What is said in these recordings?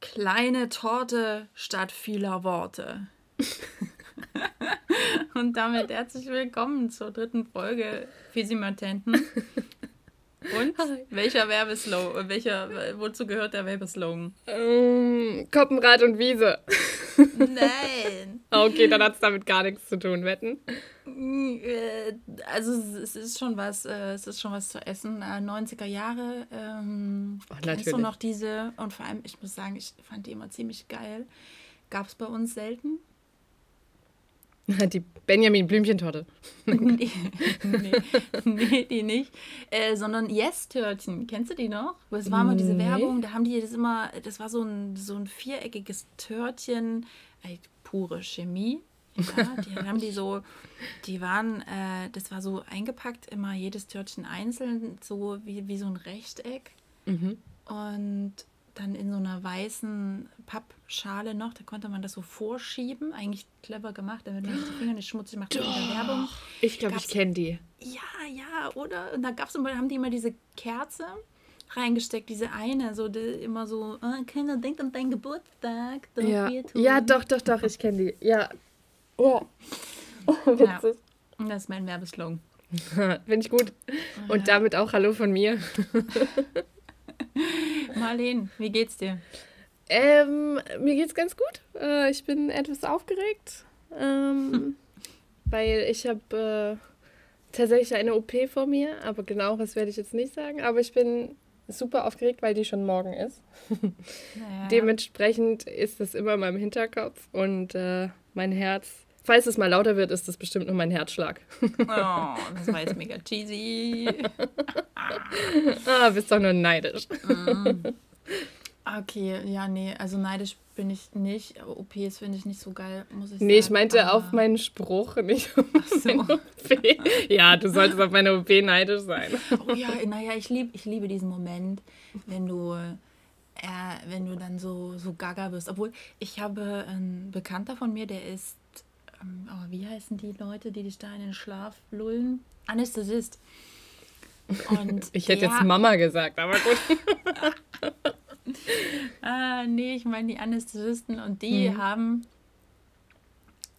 Kleine Torte statt vieler Worte. Und damit herzlich willkommen zur dritten Folge Fisimatenten. Und welcher Werbeslogan, welcher, wozu gehört der Werbeslogan? Ähm, Koppenrad und Wiese. Nein. okay, dann hat es damit gar nichts zu tun, wetten. Äh, also es ist schon was, äh, es ist schon was zu essen. 90er äh, Jahre. Ähm, oh, kennst du noch diese? Und vor allem, ich muss sagen, ich fand die immer ziemlich geil. Gab es bei uns selten. Die Benjamin Blümchentorte. nee, nee, nee, die nicht. Äh, sondern Yes-Törtchen. Kennst du die noch? Es war mal diese. Werbung, da haben die das immer, das war so ein, so ein viereckiges Törtchen, ey, pure Chemie. Ja, die haben die so, die waren, äh, das war so eingepackt, immer jedes Törtchen einzeln, so wie, wie so ein Rechteck. Mhm. Und dann in so einer weißen Pappschale noch. Da konnte man das so vorschieben. Eigentlich clever gemacht, damit man die Finger nicht schmutzig macht der Werbung. Ich glaube, ich kenne die. Ja, ja, oder? Und da gab's immer, haben die immer diese Kerze reingesteckt, diese eine, so die, immer so, oh, keiner denkt an deinen Geburtstag. Doch ja. ja, doch, doch, doch, ich kenne die. Ja. Ja. Witzig. Ja. Das ist mein Werbeslogan. Finde ich gut. Und damit auch Hallo von mir. Marlene, wie geht's dir? Ähm, mir geht's ganz gut. Äh, ich bin etwas aufgeregt, ähm, hm. weil ich habe äh, tatsächlich eine OP vor mir, aber genau was werde ich jetzt nicht sagen. Aber ich bin super aufgeregt, weil die schon morgen ist. Naja. Dementsprechend ist das immer in meinem Hinterkopf und äh, mein Herz Falls es mal lauter wird, ist das bestimmt nur mein Herzschlag. Oh, das war jetzt mega cheesy. ah, bist doch nur neidisch. Mm. Okay, ja, nee, also neidisch bin ich nicht. OPs finde ich nicht so geil, muss ich sagen. Nee, ich meinte ah. auf meinen Spruch, nicht auf so. OP. Ja, du solltest auf meine OP neidisch sein. Oh ja, naja, ich, lieb, ich liebe diesen Moment, wenn du, äh, wenn du dann so, so gaga bist. Obwohl, ich habe einen Bekannter von mir, der ist ähm, oh, wie heißen die Leute, die dich da in den Schlaf lullen? Anästhesist. Und ich hätte jetzt Mama gesagt, aber gut. ah, nee, ich meine die Anästhesisten und die mhm. haben,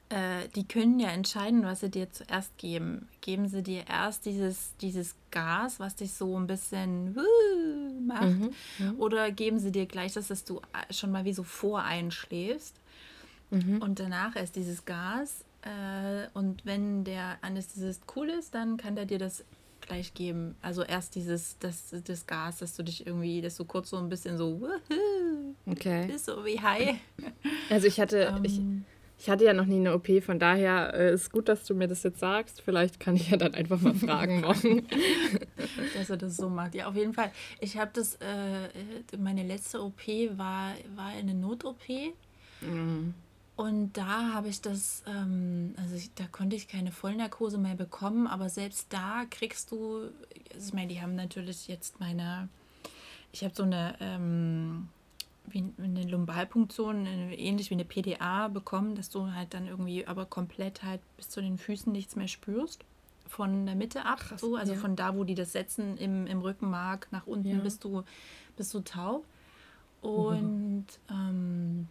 äh, die können ja entscheiden, was sie dir zuerst geben. Geben sie dir erst dieses, dieses Gas, was dich so ein bisschen uh, macht, mhm. Mhm. oder geben sie dir gleich das, dass du äh, schon mal wie so voreinschläfst. Mhm. Und danach erst dieses Gas. Äh, und wenn der Anästhesist cool ist, dann kann der dir das gleich geben. Also erst dieses, das, das Gas, dass du dich irgendwie, dass du kurz so ein bisschen so, wuhu, okay. bist so wie high. Also ich hatte, um, ich, ähm. ich hatte ja noch nie eine OP, von daher äh, ist gut, dass du mir das jetzt sagst. Vielleicht kann ich ja dann einfach mal fragen morgen. dass er das so macht. Ja, auf jeden Fall. Ich habe das, äh, meine letzte OP war, war eine Not-OP. Mhm. Und da habe ich das, ähm, also ich, da konnte ich keine Vollnarkose mehr bekommen, aber selbst da kriegst du, also ich meine, die haben natürlich jetzt meine, ich habe so eine, ähm, wie eine Lumbalpunktion, ähnlich wie eine PDA bekommen, dass du halt dann irgendwie aber komplett halt bis zu den Füßen nichts mehr spürst. Von der Mitte ab, Krass, so, also ja. von da, wo die das setzen, im, im Rückenmark nach unten ja. bist, du, bist du taub. Mhm. Und mhm. ähm,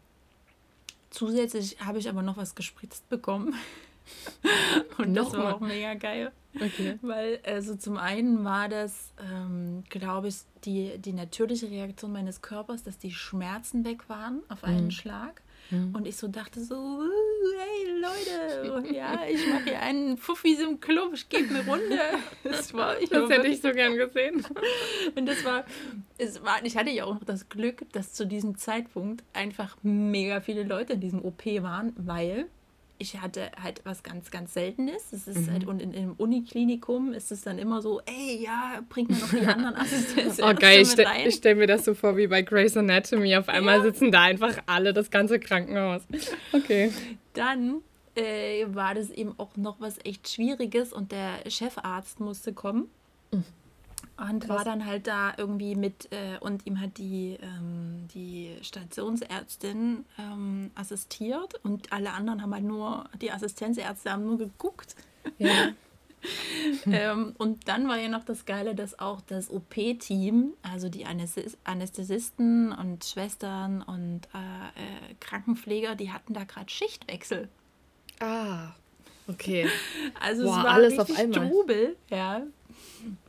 Zusätzlich habe ich aber noch was gespritzt bekommen. Und das war auch mega geil. Okay. Weil, also zum einen war das, ähm, glaube ich, die, die natürliche Reaktion meines Körpers, dass die Schmerzen weg waren auf einen mhm. Schlag. Mhm. Und ich so dachte so, hey Leute, ja, ich mache hier einen Fuffis im Club, ich gebe eine Runde. Das, war, ich das hätte ich so gern gesehen. Und das war, es war, ich hatte ja auch noch das Glück, dass zu diesem Zeitpunkt einfach mega viele Leute in diesem OP waren, weil ich hatte halt was ganz, ganz Seltenes. Es ist mhm. halt, und in, im Uniklinikum ist es dann immer so, ey, ja, bring mir noch die anderen Assistenzen. oh geil, ich, ste ich stelle mir das so vor wie bei Grey's Anatomy. Auf einmal ja. sitzen da einfach alle, das ganze Krankenhaus. Okay. Dann äh, war das eben auch noch was echt Schwieriges und der Chefarzt musste kommen. Mhm. Und war dann halt da irgendwie mit äh, und ihm hat die, ähm, die Stationsärztin ähm, assistiert und alle anderen haben halt nur, die Assistenzärzte haben nur geguckt. Ja. ähm, und dann war ja noch das Geile, dass auch das OP-Team, also die Anästhesisten und Schwestern und äh, äh, Krankenpfleger, die hatten da gerade Schichtwechsel. Ah, okay. Also Boah, es war alles auf einmal. Trubel, ja.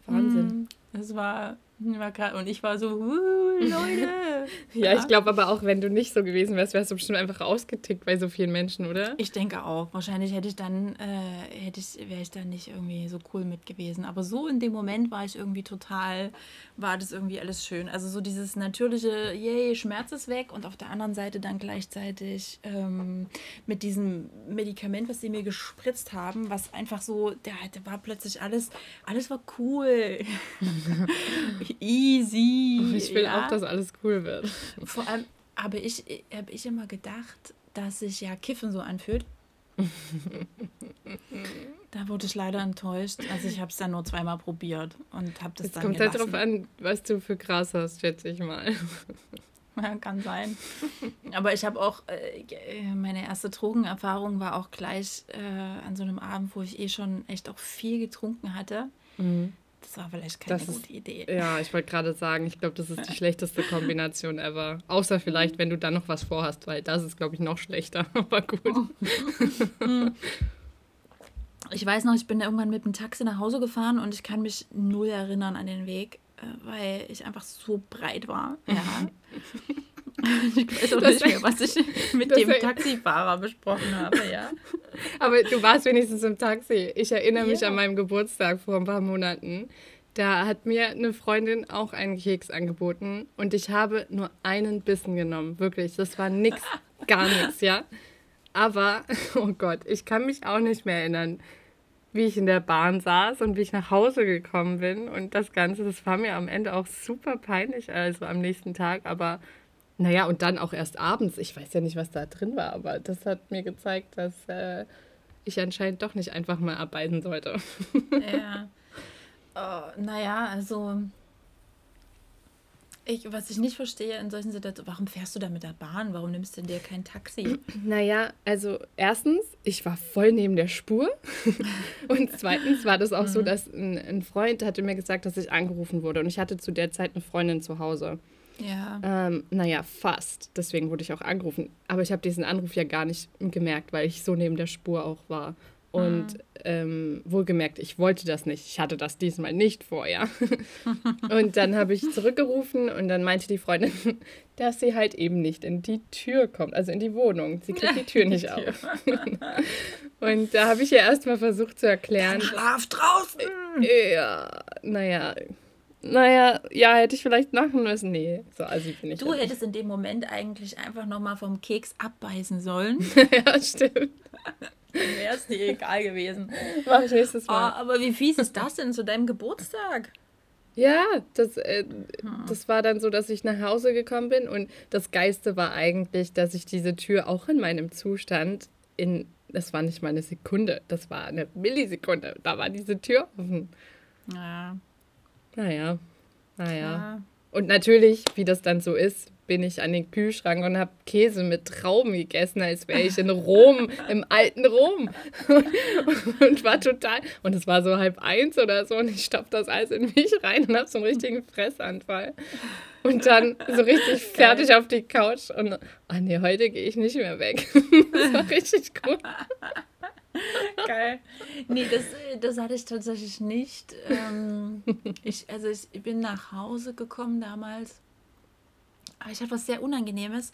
Wahnsinn. Mm, es war und ich war so, uh, Leute. ja, ich glaube aber auch, wenn du nicht so gewesen wärst, wärst du bestimmt einfach ausgetickt bei so vielen Menschen, oder? Ich denke auch. Wahrscheinlich hätte ich dann, äh, hätte ich, wäre ich dann nicht irgendwie so cool mit gewesen. Aber so in dem Moment war ich irgendwie total, war das irgendwie alles schön. Also so dieses natürliche, yay, Schmerz ist weg und auf der anderen Seite dann gleichzeitig ähm, mit diesem Medikament, was sie mir gespritzt haben, was einfach so, der, der war plötzlich alles, alles war cool. Easy. Ich will ja. auch, dass alles cool wird. Vor allem habe ich, hab ich immer gedacht, dass sich ja Kiffen so anfühlt. da wurde ich leider enttäuscht. Also ich habe es dann nur zweimal probiert und habe das es dann kommt gelassen. halt drauf an, was du für Gras hast, schätze ich mal. Ja, kann sein. Aber ich habe auch, äh, meine erste Drogenerfahrung war auch gleich äh, an so einem Abend, wo ich eh schon echt auch viel getrunken hatte. Mhm. Das war vielleicht keine das gute Idee. ja, ich wollte gerade sagen, ich glaube, das ist die schlechteste Kombination ever. Außer vielleicht, wenn du dann noch was vorhast, weil das ist, glaube ich, noch schlechter. Aber gut. Oh. ich weiß noch, ich bin irgendwann mit dem Taxi nach Hause gefahren und ich kann mich null erinnern an den Weg, äh, weil ich einfach so breit war. Ja. Ich weiß auch das nicht mehr, was ich mit dem Taxifahrer besprochen habe, ja. Aber du warst wenigstens im Taxi. Ich erinnere mich ja. an meinen Geburtstag vor ein paar Monaten. Da hat mir eine Freundin auch einen Keks angeboten und ich habe nur einen Bissen genommen. Wirklich, das war nix, gar nichts, ja. Aber, oh Gott, ich kann mich auch nicht mehr erinnern, wie ich in der Bahn saß und wie ich nach Hause gekommen bin. Und das Ganze, das war mir am Ende auch super peinlich, also am nächsten Tag. Aber naja, und dann auch erst abends. Ich weiß ja nicht, was da drin war, aber das hat mir gezeigt, dass äh, ich anscheinend doch nicht einfach mal abbeißen sollte. Ja. Oh, naja, also. Ich, was ich nicht verstehe in solchen Situationen, warum fährst du da mit der Bahn? Warum nimmst du dir kein Taxi? Naja, also erstens, ich war voll neben der Spur. und zweitens war das auch so, mhm. dass ein, ein Freund hatte mir gesagt, dass ich angerufen wurde. Und ich hatte zu der Zeit eine Freundin zu Hause. Ja. Ähm, naja, fast. Deswegen wurde ich auch angerufen. Aber ich habe diesen Anruf ja gar nicht gemerkt, weil ich so neben der Spur auch war. Und mhm. ähm, wohlgemerkt, ich wollte das nicht. Ich hatte das diesmal nicht vorher. und dann habe ich zurückgerufen und dann meinte die Freundin, dass sie halt eben nicht in die Tür kommt, also in die Wohnung. Sie kriegt die Tür nicht die Tür. auf. und da habe ich ihr erstmal versucht zu erklären. Kein Schlaf draußen! Ja, naja, naja, ja, hätte ich vielleicht machen müssen. Nee, so also bin ich. Du ja hättest in dem Moment eigentlich einfach nochmal vom Keks abbeißen sollen. ja, stimmt. Dann wäre es dir egal gewesen. Mach ich nächstes Mal. Oh, aber wie fies ist das denn zu deinem Geburtstag? Ja, das, äh, hm. das war dann so, dass ich nach Hause gekommen bin und das Geiste war eigentlich, dass ich diese Tür auch in meinem Zustand in, das war nicht mal eine Sekunde, das war eine Millisekunde, da war diese Tür offen. Ja. Naja, naja. Ja. Und natürlich, wie das dann so ist, bin ich an den Kühlschrank und habe Käse mit Trauben gegessen, als wäre ich in Rom, im alten Rom. Und, und, war total. Und es war so halb eins oder so und ich stopfe das alles in mich rein und habe so einen richtigen Fressanfall. Und dann so richtig fertig auf die Couch und, oh nee, heute gehe ich nicht mehr weg. das war richtig gut. Geil. Nee, das, das hatte ich tatsächlich nicht. Ähm, ich, also ich bin nach Hause gekommen damals. Aber ich hatte was sehr Unangenehmes.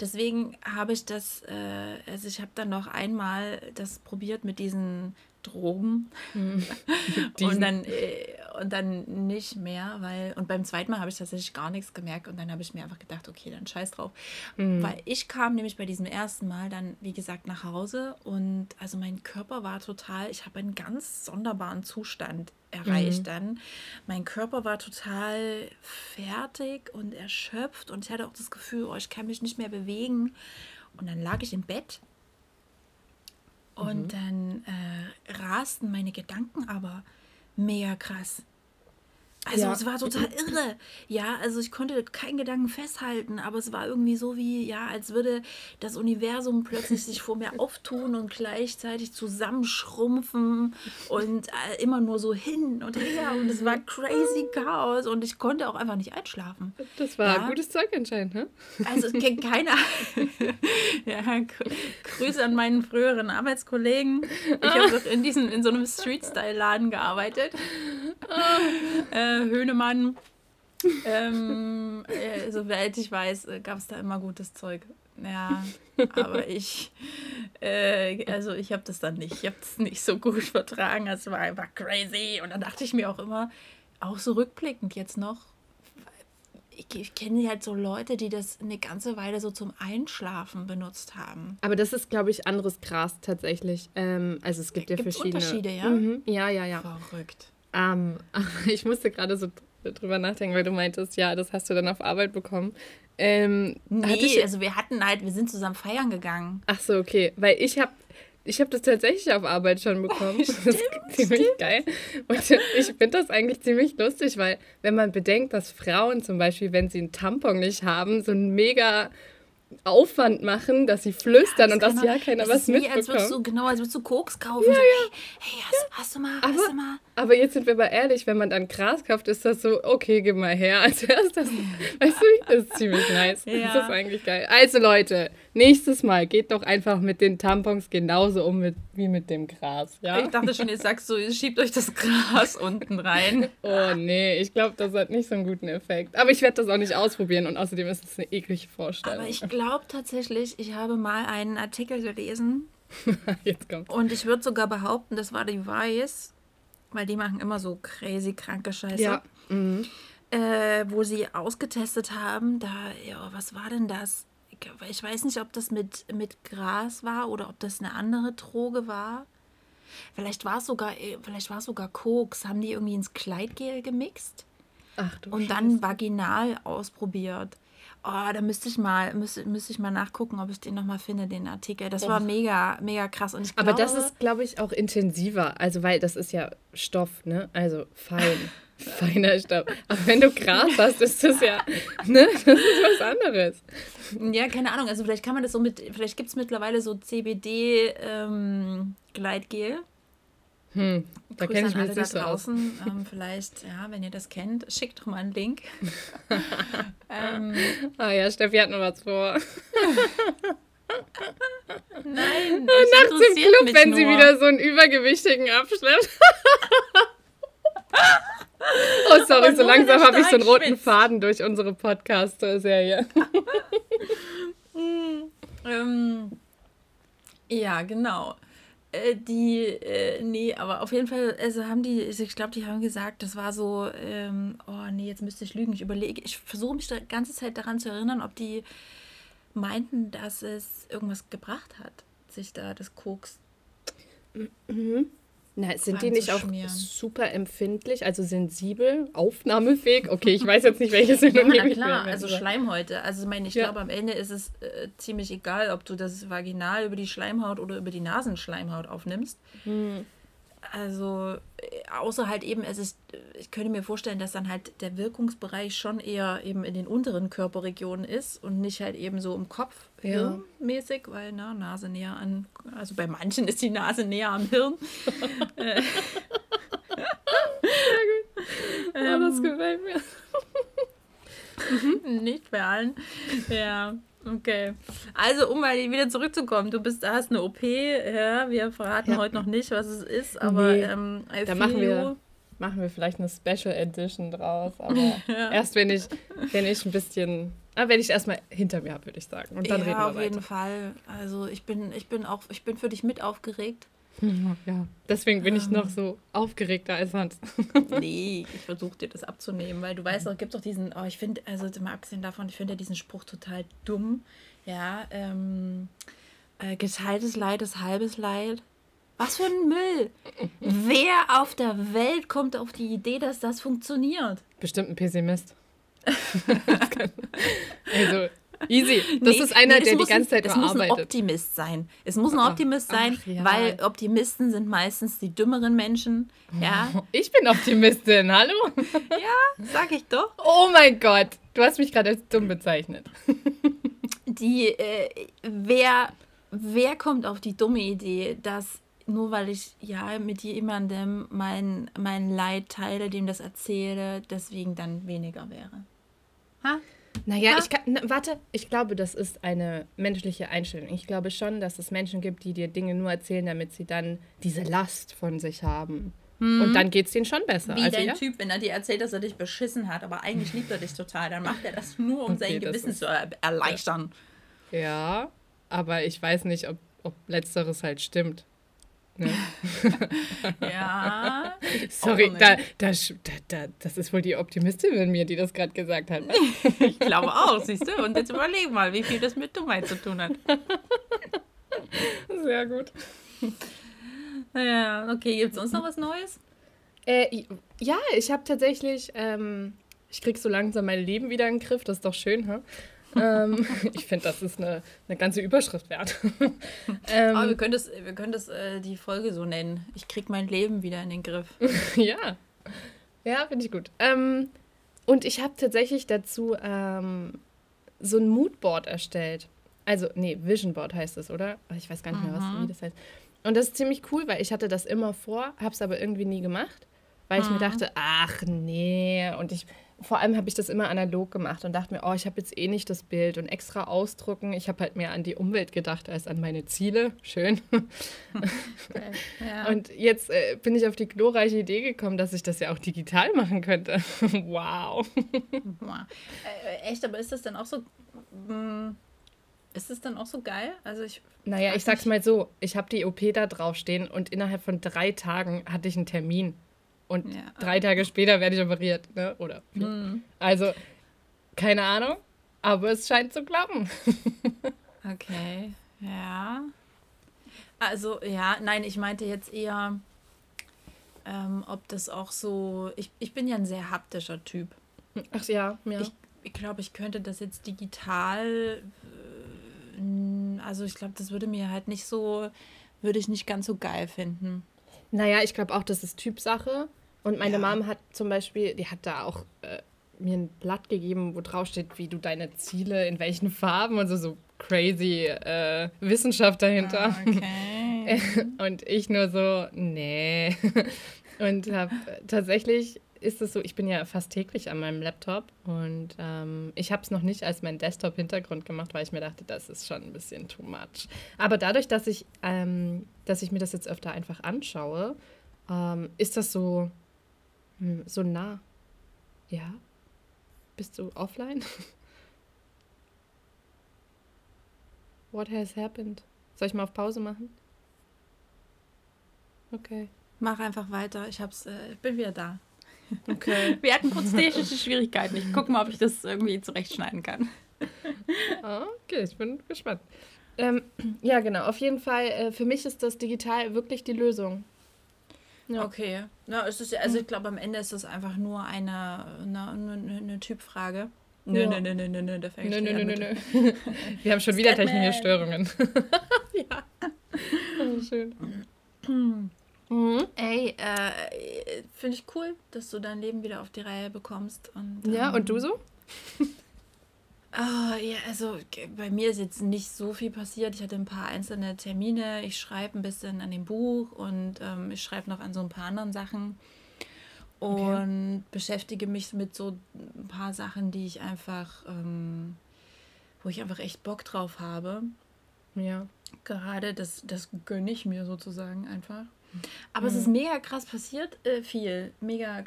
Deswegen habe ich das, äh, also ich habe dann noch einmal das probiert mit diesen Drogen. Mhm. und, dann, äh, und dann nicht mehr, weil, und beim zweiten Mal habe ich tatsächlich gar nichts gemerkt und dann habe ich mir einfach gedacht, okay, dann scheiß drauf. Mhm. Weil ich kam nämlich bei diesem ersten Mal dann, wie gesagt, nach Hause und also mein Körper war total, ich habe einen ganz sonderbaren Zustand erreicht mhm. dann. Mein Körper war total fertig und erschöpft und ich hatte auch das Gefühl, oh, ich kann mich nicht mehr bewegen. Und dann lag ich im Bett und mhm. dann äh, rasten meine Gedanken aber mega krass. Also ja. es war total irre. Ja, also ich konnte keinen Gedanken festhalten, aber es war irgendwie so wie, ja, als würde das Universum plötzlich sich vor mir auftun und gleichzeitig zusammenschrumpfen und äh, immer nur so hin und her und es war crazy Chaos und ich konnte auch einfach nicht einschlafen. Das war ja. gutes Zeug anscheinend, ne? Also kennt keiner. ja, Grüße an meinen früheren Arbeitskollegen. Ich habe doch in diesem in so einem Street-Style-Laden gearbeitet. äh, Höhnemann. ähm, äh, soweit ich weiß, äh, gab es da immer gutes Zeug. Ja, aber ich, äh, also ich habe das dann nicht, ich habe das nicht so gut vertragen. Es war einfach crazy. Und dann dachte ich mir auch immer, auch so rückblickend jetzt noch, ich, ich kenne halt so Leute, die das eine ganze Weile so zum Einschlafen benutzt haben. Aber das ist, glaube ich, anderes Gras tatsächlich. Ähm, also es gibt ja Gibt's verschiedene. Unterschiede, ja? Mhm. Ja, ja, ja. Verrückt. Ähm, ich musste gerade so drüber nachdenken, weil du meintest, ja, das hast du dann auf Arbeit bekommen. Ähm, nee, ich, also wir hatten halt, wir sind zusammen feiern gegangen. Ach so, okay. Weil ich habe ich habe das tatsächlich auf Arbeit schon bekommen. Stimmt, das ist ziemlich stimmt. geil. Und ich finde das eigentlich ziemlich lustig, weil wenn man bedenkt, dass Frauen zum Beispiel, wenn sie einen Tampon nicht haben, so ein mega Aufwand machen, dass sie flüstern ja, und dass ja keiner was mitbekommt. Als würdest du, genau, als würdest du Koks kaufen. Ja, so, ja. Hey, hey hast, hast, du mal, aber, hast du mal. Aber jetzt sind wir mal ehrlich, wenn man dann Gras kauft, ist das so, okay, gib mal her. Also das, weißt du, das ist ziemlich nice. Ja. Das ist eigentlich geil. Also Leute, nächstes Mal geht doch einfach mit den Tampons genauso um mit, wie mit dem Gras. Ja? Ich dachte schon, ihr sagst so, ihr schiebt euch das Gras unten rein. Oh nee, ich glaube, das hat nicht so einen guten Effekt. Aber ich werde das auch nicht ausprobieren und außerdem ist es eine eklige Vorstellung. Aber ich glaube tatsächlich, ich habe mal einen Artikel gelesen. Jetzt kommt's. Und ich würde sogar behaupten, das war die Weiß, weil die machen immer so crazy kranke Scheiße. Ja. Mhm. Äh, wo sie ausgetestet haben, da, ja, was war denn das? Ich weiß nicht, ob das mit, mit Gras war oder ob das eine andere Droge war. Vielleicht war es sogar, äh, vielleicht war es sogar Koks. Haben die irgendwie ins Kleidgel gemixt? Ach, und dann vaginal ausprobiert. Oh, da müsste ich mal, müsste, müsste ich mal nachgucken, ob ich den nochmal finde, den Artikel. Das war mega, mega krass. Und ich glaube, Aber das ist, glaube ich, auch intensiver. Also, weil das ist ja Stoff, ne? Also fein. feiner Stoff. Aber wenn du Gras hast, ist das ja, ne? Das ist was anderes. Ja, keine Ahnung. Also vielleicht kann man das so mit, vielleicht gibt es mittlerweile so CBD-Gleitgel. Ähm, hm, da kenne ich mich nicht so draußen. Ähm, vielleicht, ja, wenn ihr das kennt, schickt doch mal einen Link. ähm, ah ja, Steffi hat noch was vor. Nein, nachts im Club, wenn nur. sie wieder so einen Übergewichtigen abschleppt. oh, sorry, so langsam habe ich so einen roten Faden durch unsere Podcast-Serie. ähm, ja, genau. Äh, die, äh, nee, aber auf jeden Fall, also haben die, also ich glaube, die haben gesagt, das war so, ähm, oh nee, jetzt müsste ich lügen, ich überlege, ich versuche mich die ganze Zeit daran zu erinnern, ob die meinten, dass es irgendwas gebracht hat, sich da das Koks. Mhm. Na, sind die nicht auch super empfindlich, also sensibel, aufnahmefähig? Okay, ich weiß jetzt nicht, welches Synonym ja, na klar, also Schleimhäute. Also ich meine, ich ja. glaube, am Ende ist es äh, ziemlich egal, ob du das vaginal über die Schleimhaut oder über die Nasenschleimhaut aufnimmst. Hm. Also, äh, außer halt eben, es ist, äh, ich könnte mir vorstellen, dass dann halt der Wirkungsbereich schon eher eben in den unteren Körperregionen ist und nicht halt eben so im Kopf ja. mäßig, weil na, Nase näher an, also bei manchen ist die Nase näher am Hirn. Äh. Sehr gut. Ja, das ähm. gefällt mir. nicht bei allen. Ja. Okay. Also, um mal wieder zurückzukommen, du bist, hast eine OP, ja, wir verraten ja. heute noch nicht, was es ist, aber nee. ähm, da machen wir, machen wir vielleicht eine Special Edition draus, aber ja. erst wenn ich, wenn ich ein bisschen, ah, wenn ich erstmal hinter mir habe, würde ich sagen. Und dann ja, reden wir auf weiter. jeden Fall. Also ich bin, ich bin auch, ich bin für dich mit aufgeregt. Ja, deswegen bin ich noch so aufgeregter als sonst. nee, ich versuche dir das abzunehmen, weil du weißt, es gibt doch diesen, oh, ich finde, also mal abgesehen davon, ich finde ja diesen Spruch total dumm. Ja, ähm, äh, geteiltes Leid ist halbes Leid. Was für ein Müll! Wer auf der Welt kommt auf die Idee, dass das funktioniert? Bestimmt ein Pessimist. also, Easy. Das nee, ist einer, nee, der die ganze Zeit Es muss arbeitet. ein Optimist sein. Es muss ein Optimist sein, ach, ja. weil Optimisten sind meistens die dümmeren Menschen. Ja. Ich bin Optimistin, hallo? Ja, sag ich doch. Oh mein Gott, du hast mich gerade als dumm bezeichnet. Die, äh, wer, wer kommt auf die dumme Idee, dass nur weil ich ja mit jemandem mein, mein Leid teile, dem das erzähle, deswegen dann weniger wäre? Ha? Naja, ich kann, na, warte, ich glaube, das ist eine menschliche Einstellung. Ich glaube schon, dass es Menschen gibt, die dir Dinge nur erzählen, damit sie dann diese Last von sich haben. Hm. Und dann geht es denen schon besser. Wie also, dein ja? Typ, wenn er dir erzählt, dass er dich beschissen hat, aber eigentlich liebt er dich total, dann macht er das nur, um okay, sein Gewissen zu erleichtern. Ja, aber ich weiß nicht, ob, ob letzteres halt stimmt. Ne? ja. Sorry, da, da, da, das ist wohl die Optimistin in mir, die das gerade gesagt hat. ich glaube auch, siehst du? Und jetzt überleg mal, wie viel das mit Dummheit zu tun hat. Sehr gut. Ja, okay, gibt es sonst noch was Neues? Äh, ja, ich habe tatsächlich, ähm, ich krieg so langsam mein Leben wieder in den Griff, das ist doch schön, ha? Ähm, ich finde, das ist eine, eine ganze Überschrift wert. ähm, Aber wir können das, wir können das äh, die Folge so nennen. Ich krieg mein Leben wieder in den Griff. ja. Ja, finde ich gut. Ähm, und ich habe tatsächlich dazu ähm, so ein Moodboard erstellt. Also, nee, Vision Board heißt es, oder? Ich weiß gar nicht mehr, was, wie mhm. das heißt. Und das ist ziemlich cool, weil ich hatte das immer vor, habe es aber irgendwie nie gemacht, weil ich mhm. mir dachte, ach nee, und ich vor allem habe ich das immer analog gemacht und dachte mir, oh, ich habe jetzt eh nicht das Bild und extra ausdrucken. Ich habe halt mehr an die Umwelt gedacht als an meine Ziele. Schön. Okay. Ja. Und jetzt äh, bin ich auf die glorreiche Idee gekommen, dass ich das ja auch digital machen könnte. wow. wow. Äh, echt, aber ist das dann auch so. Mh, hm, ist das dann auch so geil? Also ich. Naja, ich sag's mal so: Ich habe die OP da draufstehen und innerhalb von drei Tagen hatte ich einen Termin. Und ja. drei Tage später werde ich operiert, ne? Oder mhm. Also, keine Ahnung, aber es scheint zu klappen. okay, ja. Also, ja, nein, ich meinte jetzt eher, ähm, ob das auch so. Ich, ich bin ja ein sehr haptischer Typ. Ach ja, ja. Ich, ich glaube, ich könnte das jetzt digital. Äh, also, ich glaube, das würde mir halt nicht so. Würde ich nicht ganz so geil finden. Naja, ich glaube auch, das ist Typsache. Und meine ja. Mom hat zum Beispiel, die hat da auch äh, mir ein Blatt gegeben, wo drauf steht, wie du deine Ziele, in welchen Farben und so, so crazy äh, Wissenschaft dahinter. Ah, okay. und ich nur so, nee. und habe tatsächlich ist es so, ich bin ja fast täglich an meinem Laptop und ähm, ich habe es noch nicht als mein Desktop-Hintergrund gemacht, weil ich mir dachte, das ist schon ein bisschen too much. Aber dadurch, dass ich, ähm, dass ich mir das jetzt öfter einfach anschaue, ähm, ist das so, hm, so nah. Ja? Bist du offline? What has happened? Soll ich mal auf Pause machen? Okay. Mach einfach weiter. Ich hab's, äh, bin wieder da. Okay. Wir hatten kurz technische Schwierigkeiten. Ich gucke mal, ob ich das irgendwie zurechtschneiden kann. Okay, ich bin gespannt. Ähm, ja, genau. Auf jeden Fall, äh, für mich ist das digital wirklich die Lösung. Ja. Okay. Ja, es ist, also ich glaube, am Ende ist das einfach nur eine, eine, eine, eine Typfrage. Nö, ja. nö, nö, nö, nö, nö, da fängt nö, nö, nö, nö, nö. Wir haben schon wieder technische Störungen. ja. Oh, schön. Mhm. Ey, äh, finde ich cool, dass du dein Leben wieder auf die Reihe bekommst. Und, ja, und du ähm, so? Oh, ja, also bei mir ist jetzt nicht so viel passiert. Ich hatte ein paar einzelne Termine. Ich schreibe ein bisschen an dem Buch und ähm, ich schreibe noch an so ein paar anderen Sachen und okay. beschäftige mich mit so ein paar Sachen, die ich einfach, ähm, wo ich einfach echt Bock drauf habe. Ja. Gerade das, das gönne ich mir sozusagen einfach. Aber mhm. es ist mega krass passiert, äh, viel. Mega,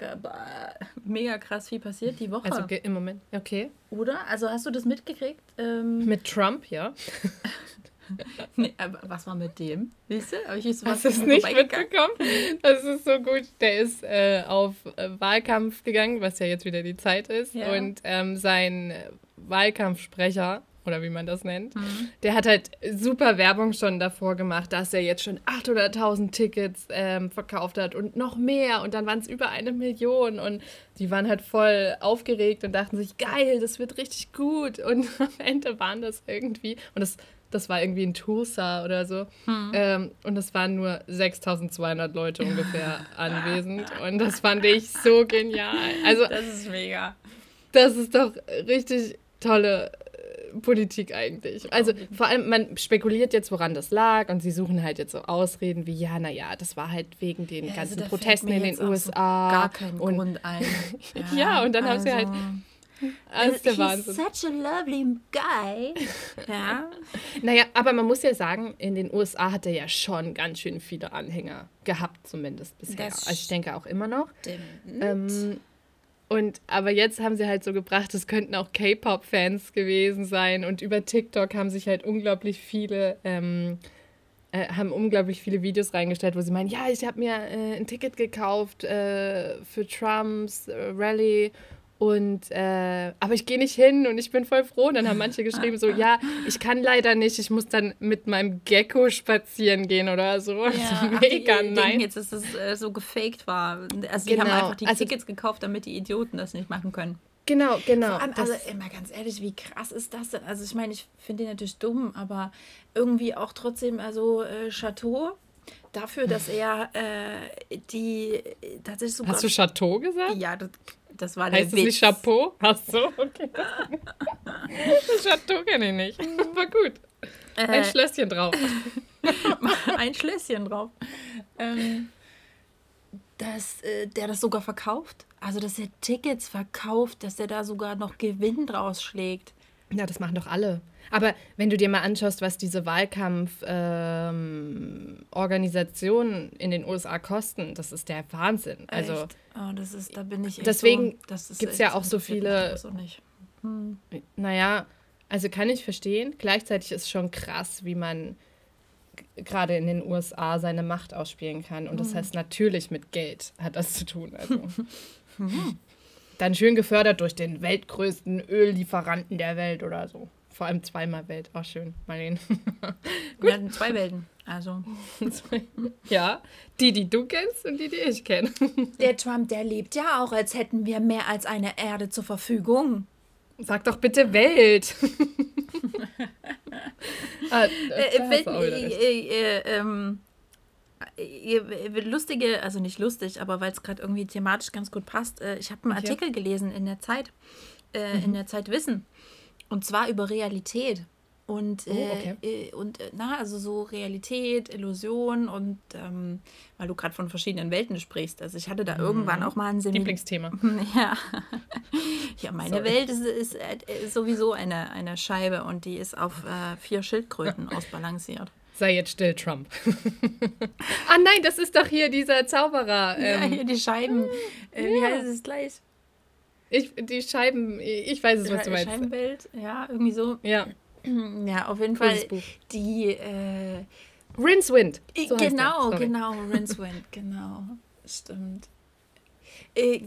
mega krass viel passiert die Woche. Also im Moment, okay. Oder? Also hast du das mitgekriegt? Ähm, mit Trump, ja. nee, was war mit dem? Siehst du? Aber ich was Hast du es nicht mitbekommen? Das ist so gut. Der ist äh, auf äh, Wahlkampf gegangen, was ja jetzt wieder die Zeit ist. Ja. Und ähm, sein Wahlkampfsprecher oder wie man das nennt, mhm. der hat halt super Werbung schon davor gemacht, dass er jetzt schon 800.000 Tickets ähm, verkauft hat und noch mehr und dann waren es über eine Million und die waren halt voll aufgeregt und dachten sich, geil, das wird richtig gut und am Ende waren das irgendwie und das das war irgendwie in Tulsa oder so. Hm. Ähm, und es waren nur 6200 Leute ungefähr anwesend. Und das fand ich so genial. Also, das ist mega. Das ist doch richtig tolle Politik eigentlich. Also vor allem, man spekuliert jetzt, woran das lag und sie suchen halt jetzt so Ausreden wie, ja, naja, das war halt wegen den ja, also ganzen also Protesten in den USA. So gar keinen und, Grund ein. Ja, ja und dann also, haben sie halt also das ist der Wahnsinn. such a lovely guy. ja. Naja, aber man muss ja sagen, in den USA hat er ja schon ganz schön viele Anhänger gehabt, zumindest bisher. Das also ich denke auch immer noch. Ähm, und aber jetzt haben sie halt so gebracht, es könnten auch K-Pop-Fans gewesen sein. Und über TikTok haben sich halt unglaublich viele. Ähm, äh, haben unglaublich viele Videos reingestellt, wo sie meinen, ja, ich habe mir äh, ein Ticket gekauft äh, für Trumps äh, Rally und äh, aber ich gehe nicht hin und ich bin voll froh. Und dann haben manche geschrieben so, ja, ich kann leider nicht, ich muss dann mit meinem Gecko spazieren gehen oder so. Ja, also mega die, nice. jetzt, dass es äh, so gefaked war. Also die genau. haben einfach die also, Tickets gekauft, damit die Idioten das nicht machen können. Genau, genau. Allem, also immer ganz ehrlich, wie krass ist das denn? Also ich meine, ich finde den natürlich dumm, aber irgendwie auch trotzdem, also äh, Chateau dafür, dass er äh, die tatsächlich sogar. Hast du Chateau gesagt? Ja, das das war der heißt Witz. Heißt es nicht Chapeau? Ach so, okay. das Chateau kenne ich nicht. Aber gut. Äh, ein Schlösschen drauf. ein Schlösschen drauf. Ähm, dass äh, der das sogar verkauft. Also, dass er Tickets verkauft, dass er da sogar noch Gewinn draus schlägt. Ja, das machen doch alle. Aber wenn du dir mal anschaust, was diese Wahlkampforganisationen ähm, in den USA kosten, das ist der Wahnsinn. Also, echt? Oh, das ist, da bin ich Deswegen so, gibt es ja auch so viele. Hm. Naja, also kann ich verstehen. Gleichzeitig ist es schon krass, wie man gerade in den USA seine Macht ausspielen kann. Und das hm. heißt natürlich mit Geld hat das zu tun. Also. Dann schön gefördert durch den weltgrößten Öllieferanten der Welt oder so. Vor allem zweimal Welt. Auch schön, Marlene. Wir hatten zwei Welten. Also. ja, die, die du kennst und die, die ich kenne. Der Trump, der lebt ja auch, als hätten wir mehr als eine Erde zur Verfügung. Sag doch bitte Welt. ah, äh, äh, äh, ähm, lustige, also nicht lustig, aber weil es gerade irgendwie thematisch ganz gut passt. Äh, ich habe einen okay. Artikel gelesen in der Zeit, äh, mhm. in der Zeit Wissen. Und zwar über Realität. Und, oh, äh, okay. äh, und äh, na, also so Realität, Illusion und ähm, weil du gerade von verschiedenen Welten sprichst. Also ich hatte da mhm. irgendwann auch mal ein Seminar. Lieblingsthema. Ja. ja, meine Sorry. Welt ist, ist, ist, sowieso eine, eine Scheibe und die ist auf äh, vier Schildkröten ausbalanciert. Sei jetzt still, Trump. ah nein, das ist doch hier dieser Zauberer. Ähm, ja, hier die Scheiben. Äh, wie heißt es gleich? Ich, die Scheiben, ich weiß es, was du meinst. Scheibenwelt, ja, irgendwie so. Ja. Ja, auf jeden Fall. Die. Äh, Rincewind. So genau, genau, Rincewind, genau. Stimmt. Äh,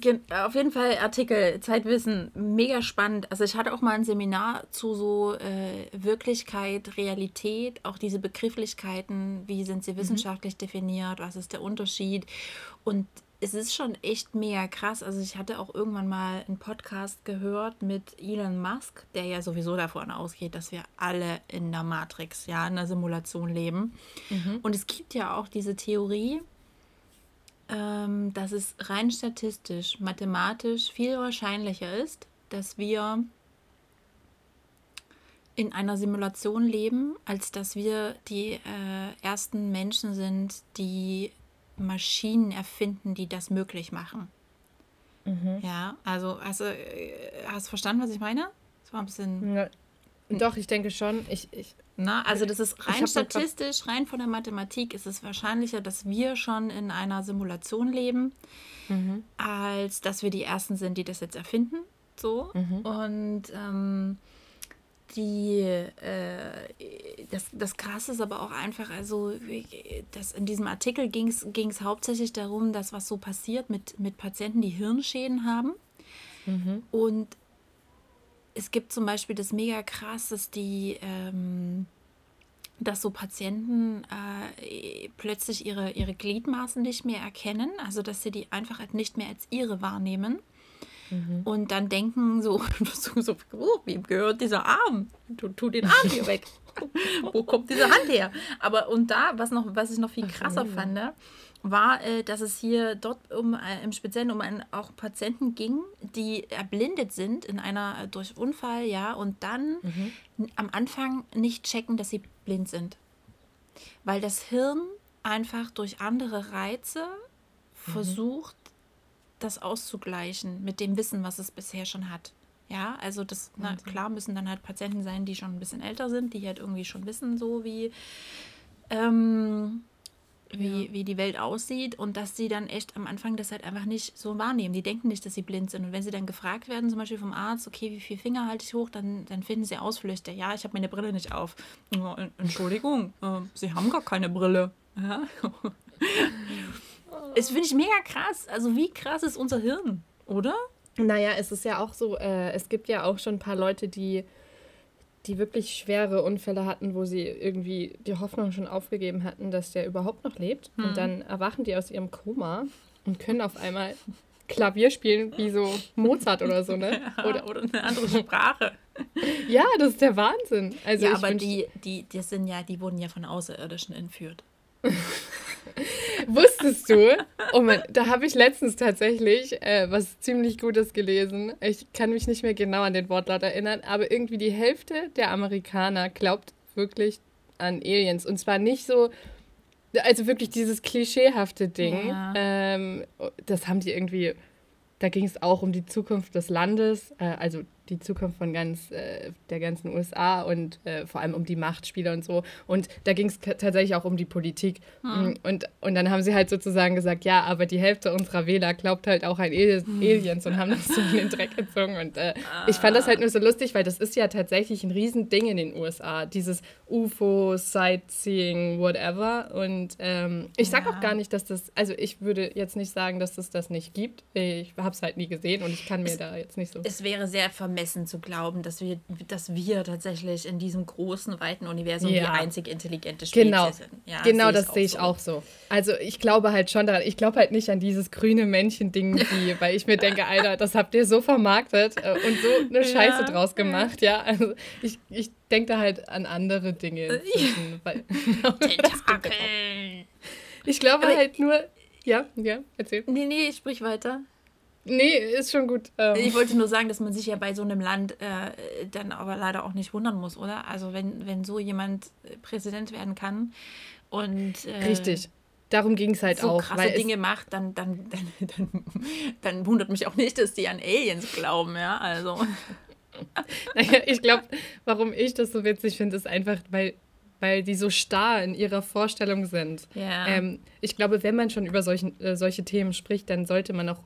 auf jeden Fall Artikel, Zeitwissen, mega spannend. Also ich hatte auch mal ein Seminar zu so äh, Wirklichkeit, Realität, auch diese Begrifflichkeiten, wie sind sie mhm. wissenschaftlich mhm. definiert, was ist der Unterschied. Und es ist schon echt mega krass. Also ich hatte auch irgendwann mal einen Podcast gehört mit Elon Musk, der ja sowieso davon ausgeht, dass wir alle in der Matrix, ja, in der Simulation leben. Mhm. Und es gibt ja auch diese Theorie, ähm, dass es rein statistisch, mathematisch viel wahrscheinlicher ist, dass wir in einer Simulation leben, als dass wir die äh, ersten Menschen sind, die Maschinen erfinden, die das möglich machen. Mhm. Ja, also hast du, äh, hast du verstanden, was ich meine? Das war ein bisschen. Ja, doch, ich denke schon. Ich, ich, Na, also das ist rein statistisch, rein von der Mathematik ist es wahrscheinlicher, dass wir schon in einer Simulation leben, mhm. als dass wir die Ersten sind, die das jetzt erfinden. So. Mhm. Und ähm, die, äh, das, das Krasse ist aber auch einfach, also das, in diesem Artikel ging es hauptsächlich darum, dass was so passiert mit, mit Patienten, die Hirnschäden haben. Mhm. Und es gibt zum Beispiel das mega krass, dass die, ähm, dass so Patienten äh, plötzlich ihre, ihre Gliedmaßen nicht mehr erkennen, also dass sie die einfach halt nicht mehr als ihre wahrnehmen. Mhm. Und dann denken so, so, so oh, wem gehört dieser Arm? Tu, tu den Arm hier weg. Wo kommt diese Hand her? Aber und da, was, noch, was ich noch viel krasser Ach, fand, war, äh, dass es hier dort um, äh, im Speziellen um einen, auch Patienten ging, die erblindet sind in einer äh, durch Unfall, ja, und dann mhm. am Anfang nicht checken, dass sie blind sind. Weil das Hirn einfach durch andere Reize mhm. versucht, das auszugleichen mit dem Wissen, was es bisher schon hat. Ja, also das, na, klar müssen dann halt Patienten sein, die schon ein bisschen älter sind, die halt irgendwie schon wissen, so wie ähm, wie, ja. wie die Welt aussieht und dass sie dann echt am Anfang das halt einfach nicht so wahrnehmen. Die denken nicht, dass sie blind sind. Und wenn sie dann gefragt werden, zum Beispiel vom Arzt, okay, wie viele Finger halte ich hoch, dann, dann finden sie Ausflüchte. Ja, ich habe meine Brille nicht auf. Entschuldigung, äh, Sie haben gar keine Brille. Ja? Das finde ich mega krass. Also wie krass ist unser Hirn, oder? Naja, es ist ja auch so, äh, es gibt ja auch schon ein paar Leute, die die wirklich schwere Unfälle hatten, wo sie irgendwie die Hoffnung schon aufgegeben hatten, dass der überhaupt noch lebt. Hm. Und dann erwachen die aus ihrem Koma und können auf einmal Klavier spielen wie so Mozart oder so, ne? Oder, oder eine andere Sprache. ja, das ist der Wahnsinn. Also ja, aber die, die, die sind ja, die wurden ja von Außerirdischen entführt. Wusstest du? Oh Mann, da habe ich letztens tatsächlich äh, was ziemlich Gutes gelesen. Ich kann mich nicht mehr genau an den Wortlaut erinnern, aber irgendwie die Hälfte der Amerikaner glaubt wirklich an Aliens. Und zwar nicht so, also wirklich dieses klischeehafte Ding. Ja. Ähm, das haben die irgendwie, da ging es auch um die Zukunft des Landes, äh, also die Zukunft von ganz äh, der ganzen USA und äh, vor allem um die Machtspiele und so. Und da ging es tatsächlich auch um die Politik. Hm. Und, und dann haben sie halt sozusagen gesagt, ja, aber die Hälfte unserer Wähler glaubt halt auch an Aliens hm. und haben das so in den Dreck gezogen. Und äh, ah. ich fand das halt nur so lustig, weil das ist ja tatsächlich ein Riesending in den USA. Dieses UFO, Sightseeing, whatever. Und ähm, ich sag ja. auch gar nicht, dass das, also ich würde jetzt nicht sagen, dass es das nicht gibt. Ich habe es halt nie gesehen und ich kann mir es, da jetzt nicht so. Es wäre sehr vermeidlich vermessen zu glauben, dass wir, dass wir tatsächlich in diesem großen, weiten Universum ja. die einzig intelligente Spezies genau. sind. Ja, genau, das sehe ich auch so. Also ich glaube halt schon daran, ich glaube halt nicht an dieses grüne Männchen-Ding, weil ich mir denke, Alter, das habt ihr so vermarktet äh, und so eine Scheiße ja. draus gemacht, ja. Also ich, ich denke da halt an andere Dinge. Weil, Tentakeln. Ich glaube halt nur, ja, ja, erzähl. Nee, nee, sprich weiter. Nee, ist schon gut. Ähm. Ich wollte nur sagen, dass man sich ja bei so einem Land äh, dann aber leider auch nicht wundern muss, oder? Also wenn, wenn so jemand äh, Präsident werden kann und äh, Richtig. Darum ging es halt so auch. krasse Dinge macht, dann, dann, dann, dann, dann wundert mich auch nicht, dass die an Aliens glauben, ja. Also. naja, ich glaube, warum ich das so witzig finde, ist einfach, weil weil die so starr in ihrer Vorstellung sind. Ja. Ähm, ich glaube, wenn man schon über solchen, äh, solche Themen spricht, dann sollte man auch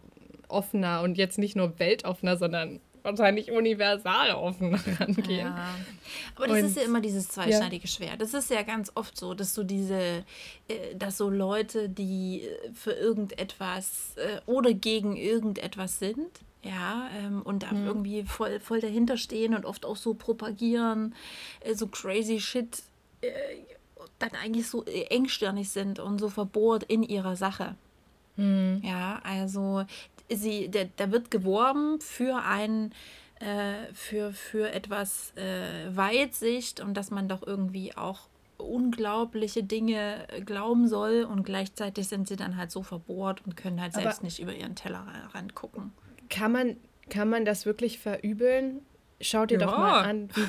offener und jetzt nicht nur weltoffener, sondern wahrscheinlich universal offen rangehen. Ja. Aber das und, ist ja immer dieses zweischneidige ja. Schwert. Das ist ja ganz oft so, dass so diese, äh, dass so Leute, die äh, für irgendetwas äh, oder gegen irgendetwas sind, ja, ähm, und da mhm. irgendwie voll, voll dahinter stehen und oft auch so propagieren, so crazy shit, dann eigentlich so engstirnig sind und so verbohrt in ihrer Sache. Mhm. Ja, also sie, der, da wird geworben für ein äh, für, für etwas äh, Weitsicht und dass man doch irgendwie auch unglaubliche Dinge glauben soll und gleichzeitig sind sie dann halt so verbohrt und können halt selbst nicht über ihren Tellerrand gucken. Kann man, kann man das wirklich verübeln? Schau dir ja. doch mal an, wie.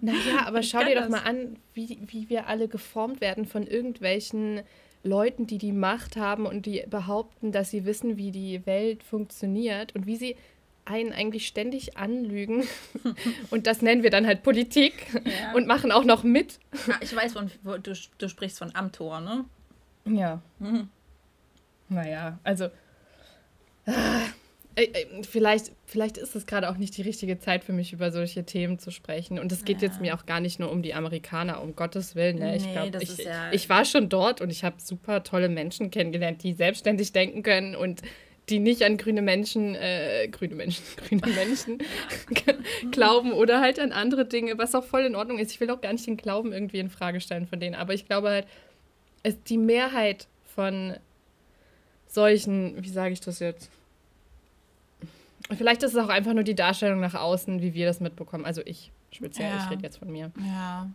Naja, aber schau dir doch mal an, wie, wie wir alle geformt werden von irgendwelchen Leuten, die die Macht haben und die behaupten, dass sie wissen, wie die Welt funktioniert und wie sie einen eigentlich ständig anlügen. und das nennen wir dann halt Politik ja. und machen auch noch mit. Ja, ich weiß, von, du, du sprichst von Amtor, ne? Ja. Mhm. Naja, also. Ah, vielleicht, vielleicht ist es gerade auch nicht die richtige Zeit für mich, über solche Themen zu sprechen. Und es geht ja. jetzt mir auch gar nicht nur um die Amerikaner, um Gottes Willen. Ne? Ich, glaub, ich, ja ich war schon dort und ich habe super tolle Menschen kennengelernt, die selbstständig denken können und die nicht an grüne Menschen, äh, grüne Menschen, grüne Menschen glauben oder halt an andere Dinge, was auch voll in Ordnung ist. Ich will auch gar nicht den Glauben irgendwie in Frage stellen von denen, aber ich glaube halt, es, die Mehrheit von solchen, wie sage ich das jetzt? Vielleicht ist es auch einfach nur die Darstellung nach außen, wie wir das mitbekommen. Also ich speziell, ja. ich rede jetzt von mir. Ja.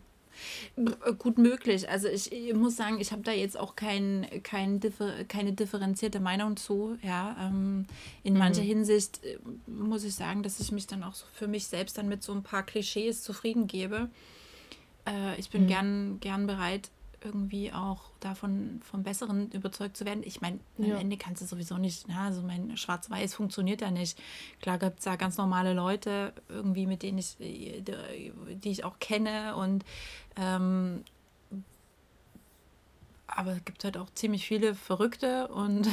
Äh, gut möglich. Also ich, ich muss sagen, ich habe da jetzt auch kein, kein keine differenzierte Meinung zu. Ja, ähm, in mhm. mancher Hinsicht äh, muss ich sagen, dass ich mich dann auch so für mich selbst dann mit so ein paar Klischees zufrieden gebe. Äh, ich bin mhm. gern, gern bereit, irgendwie auch davon vom Besseren überzeugt zu werden. Ich meine, ja. am Ende kannst du sowieso nicht, na, also mein Schwarz-Weiß funktioniert ja nicht. Klar gibt es da ganz normale Leute, irgendwie, mit denen ich, die ich auch kenne und ähm, aber es gibt halt auch ziemlich viele Verrückte und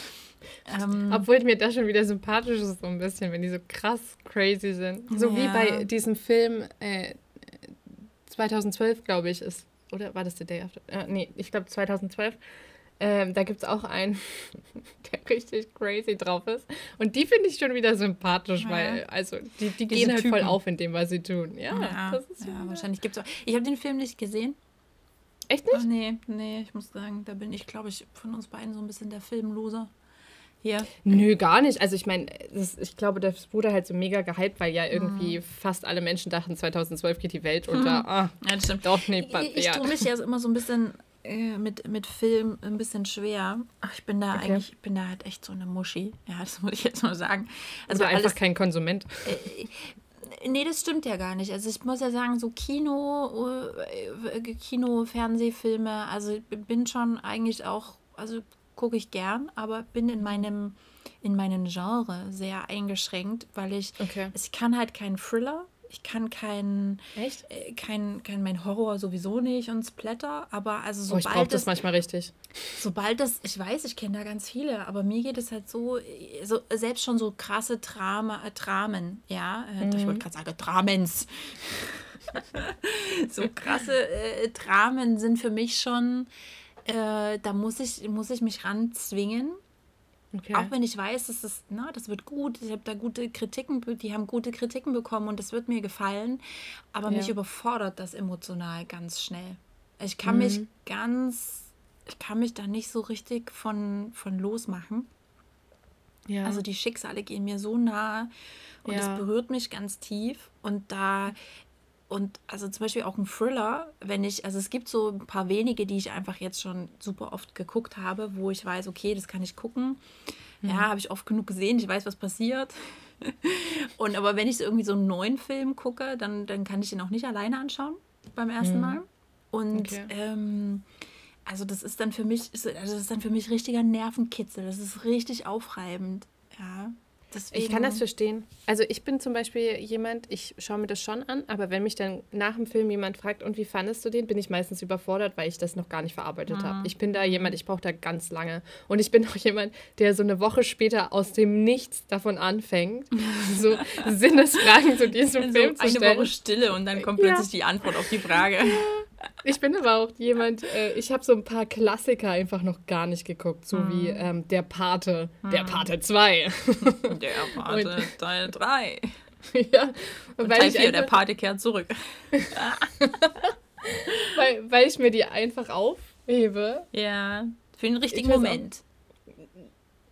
ähm, Obwohl mir das schon wieder sympathisch ist, so ein bisschen, wenn die so krass crazy sind. So ja. wie bei diesem Film äh, 2012, glaube ich, ist oder war das der Day After? Äh, nee, ich glaube 2012. Ähm, da gibt es auch einen, der richtig crazy drauf ist. Und die finde ich schon wieder sympathisch, ja. weil, also, die, die gehen halt Typen. voll auf in dem, was sie tun. Ja, ja, das ist ja wahrscheinlich gibt es auch. Ich habe den Film nicht gesehen. Echt nicht? Ach, nee, nee, ich muss sagen, da bin ich, glaube ich, von uns beiden so ein bisschen der Filmloser. Ja. Nö, gar nicht. Also ich meine, ich glaube, das wurde halt so mega gehypt, weil ja irgendwie mhm. fast alle Menschen dachten, 2012 geht die Welt unter. Mhm. Ah, ja, das stimmt. Doch, nee, ich, ich ja. tue mich ja immer so ein bisschen äh, mit, mit Film ein bisschen schwer. Ach, ich bin da okay. eigentlich, ich bin da halt echt so eine Muschi. Ja, das muss ich jetzt mal sagen. Also Oder einfach alles, kein Konsument. Äh, nee, das stimmt ja gar nicht. Also ich muss ja sagen, so Kino, äh, Kino, Fernsehfilme, also ich bin schon eigentlich auch, also gucke ich gern, aber bin in meinem in meinem Genre sehr eingeschränkt, weil ich okay. ich kann halt keinen Thriller, ich kann keinen echt äh, kein kein mein Horror sowieso nicht und Splatter, aber also sobald oh, ich brauche das manchmal richtig. Sobald das ich weiß, ich kenne da ganz viele, aber mir geht es halt so, so selbst schon so krasse Drama äh, Dramen, ja, äh, mhm. ich wollte gerade sagen Dramens. so krasse äh, Dramen sind für mich schon äh, da muss ich, muss ich mich ranzwingen. Okay. Auch wenn ich weiß, dass das, na, das wird gut, ich habe da gute Kritiken, die haben gute Kritiken bekommen und das wird mir gefallen, aber ja. mich überfordert das emotional ganz schnell. Ich kann mhm. mich ganz, ich kann mich da nicht so richtig von, von losmachen. Ja. Also die Schicksale gehen mir so nah und es berührt mich ganz tief und da und also zum Beispiel auch ein Thriller, wenn ich, also es gibt so ein paar wenige, die ich einfach jetzt schon super oft geguckt habe, wo ich weiß, okay, das kann ich gucken. Mhm. Ja, habe ich oft genug gesehen, ich weiß, was passiert. und aber wenn ich so irgendwie so einen neuen Film gucke, dann, dann kann ich ihn auch nicht alleine anschauen beim ersten mhm. Mal. Und okay. ähm, also das ist dann für mich, also das ist dann für mich richtiger Nervenkitzel. Das ist richtig aufreibend. Ja. Deswegen. Ich kann das verstehen. Also ich bin zum Beispiel jemand, ich schaue mir das schon an, aber wenn mich dann nach dem Film jemand fragt, und wie fandest du den, bin ich meistens überfordert, weil ich das noch gar nicht verarbeitet mhm. habe. Ich bin da jemand, ich brauche da ganz lange. Und ich bin auch jemand, der so eine Woche später aus dem Nichts davon anfängt, so Sinnesfragen zu diesem Film so zu stellen. Eine Woche Stille und dann kommt plötzlich ja. die Antwort auf die Frage. Ich bin aber auch jemand, äh, ich habe so ein paar Klassiker einfach noch gar nicht geguckt, so hm. wie ähm, Der Pate, hm. Der Pate 2. Der Pate und, Teil 3. ja, und weil Teil 4, Der Pate kehrt zurück. weil, weil ich mir die einfach aufhebe. Ja, für den richtigen Moment. Auch,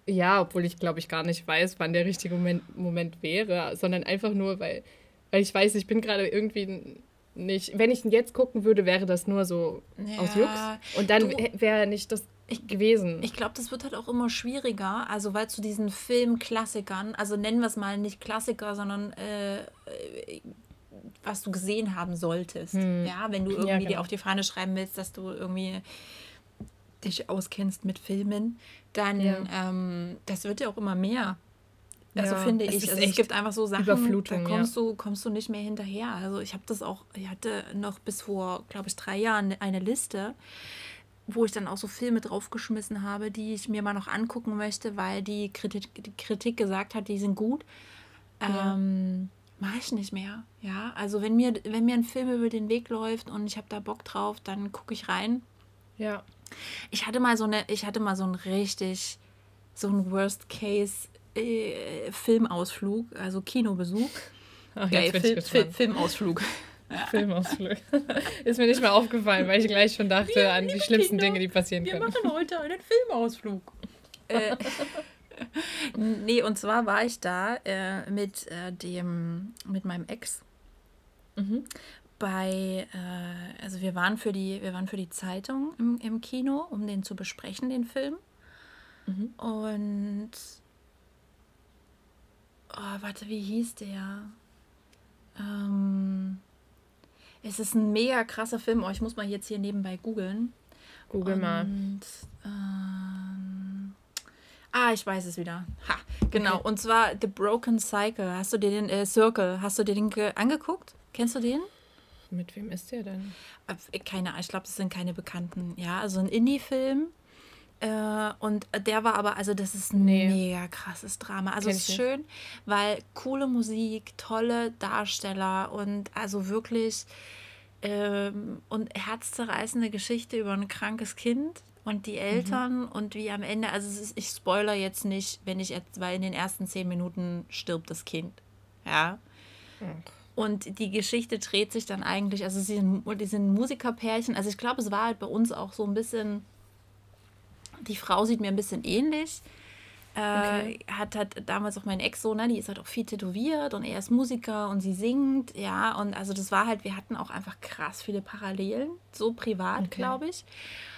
ja, obwohl ich glaube ich gar nicht weiß, wann der richtige Moment, Moment wäre, sondern einfach nur, weil, weil ich weiß, ich bin gerade irgendwie nicht. Wenn ich ihn jetzt gucken würde, wäre das nur so ja, aus Jux. Und dann wäre nicht das ich, gewesen. Ich glaube, das wird halt auch immer schwieriger. Also, weil zu diesen Filmklassikern, also nennen wir es mal nicht Klassiker, sondern äh, was du gesehen haben solltest. Hm. Ja, wenn du irgendwie ja, genau. dir auf die Fahne schreiben willst, dass du irgendwie dich auskennst mit Filmen, dann ja. ähm, das wird ja auch immer mehr. Also ja, finde ich, also es gibt einfach so Sachen, da kommst, ja. du, kommst du nicht mehr hinterher. Also ich habe das auch, ich hatte noch bis vor, glaube ich, drei Jahren eine Liste, wo ich dann auch so Filme draufgeschmissen habe, die ich mir mal noch angucken möchte, weil die Kritik, die Kritik gesagt hat, die sind gut. Ja. Ähm, Mache ich nicht mehr. Ja, also wenn mir, wenn mir ein Film über den Weg läuft und ich habe da Bock drauf, dann gucke ich rein. Ja. Ich hatte mal so eine, ich hatte mal so ein richtig so ein Worst-Case-Filmausflug, also Kinobesuch. Ach, ja, Fil Fil Filmausflug. Filmausflug. Ist mir nicht mehr aufgefallen, weil ich gleich schon dachte wir, an die schlimmsten Kinder, Dinge, die passieren wir können. Wir machen heute einen Filmausflug. äh, nee, und zwar war ich da äh, mit äh, dem, mit meinem Ex. Mhm. Bei, äh, also wir waren für die, wir waren für die Zeitung im, im Kino, um den zu besprechen, den Film. Mhm. Und oh, warte, wie hieß der? Ähm, es ist ein mega krasser Film. Oh, ich muss mal jetzt hier nebenbei googeln. Google Und, mal. Ähm, ah, ich weiß es wieder. Ha, genau. Okay. Und zwar The Broken Cycle. Hast du dir den äh, Circle? Hast du dir den angeguckt? Kennst du den? Mit wem ist der denn? Äh, keine Ahnung. Ich glaube, das sind keine Bekannten. Ja, also ein Indie-Film. Äh, und der war aber, also das ist ein nee. mega krasses Drama. Also es ist schön, weil coole Musik, tolle Darsteller und also wirklich ähm, und herzzerreißende Geschichte über ein krankes Kind und die Eltern mhm. und wie am Ende, also ist, ich spoiler jetzt nicht, wenn ich jetzt, weil in den ersten zehn Minuten stirbt das Kind. Ja. Mhm. Und die Geschichte dreht sich dann eigentlich, also sie sind, die sind Musikerpärchen, also ich glaube, es war halt bei uns auch so ein bisschen die Frau sieht mir ein bisschen ähnlich. Äh, okay. Hat halt damals auch mein Ex so, ne, die ist halt auch viel tätowiert und er ist Musiker und sie singt, ja. Und also das war halt, wir hatten auch einfach krass viele Parallelen, so privat, okay. glaube ich.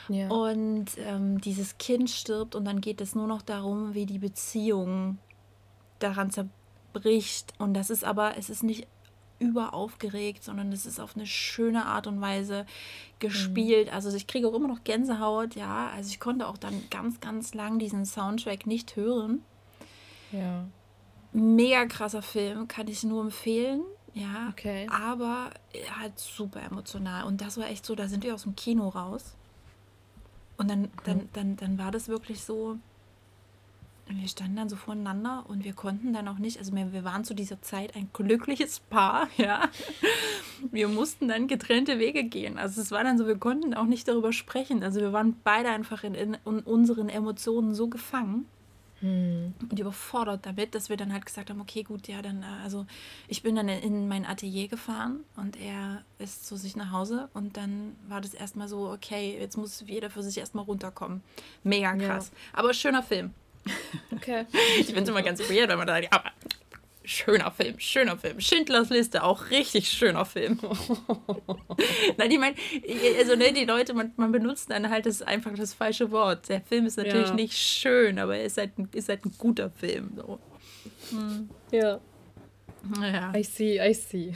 Ja. Und ähm, dieses Kind stirbt und dann geht es nur noch darum, wie die Beziehung daran zerbricht. Und das ist aber, es ist nicht überaufgeregt, sondern es ist auf eine schöne Art und Weise gespielt. Mhm. Also ich kriege auch immer noch Gänsehaut, ja. Also ich konnte auch dann ganz, ganz lang diesen Soundtrack nicht hören. Ja. Mega krasser Film, kann ich nur empfehlen. Ja, okay. aber halt super emotional. Und das war echt so, da sind wir aus dem Kino raus. Und dann, okay. dann, dann, dann war das wirklich so, wir standen dann so voneinander und wir konnten dann auch nicht, also wir, waren zu dieser Zeit ein glückliches Paar, ja. Wir mussten dann getrennte Wege gehen. Also es war dann so, wir konnten auch nicht darüber sprechen. Also wir waren beide einfach in, in, in unseren Emotionen so gefangen hm. und überfordert damit, dass wir dann halt gesagt haben, okay, gut, ja, dann, äh, also ich bin dann in mein Atelier gefahren und er ist zu sich nach Hause und dann war das erstmal so, okay, jetzt muss jeder für sich erstmal runterkommen. Mega krass. Ja. Aber schöner Film. Okay. ich finde es immer ganz weird, wenn man da, ja, schöner Film, schöner Film. Schindlers Liste, auch richtig schöner Film. Nein, ich meine, also ne, die Leute, man, man benutzt dann halt das einfach das falsche Wort. Der Film ist natürlich ja. nicht schön, aber er ist halt, ein, ist halt ein guter Film. So. Hm. Ja. Ja. I see, I see.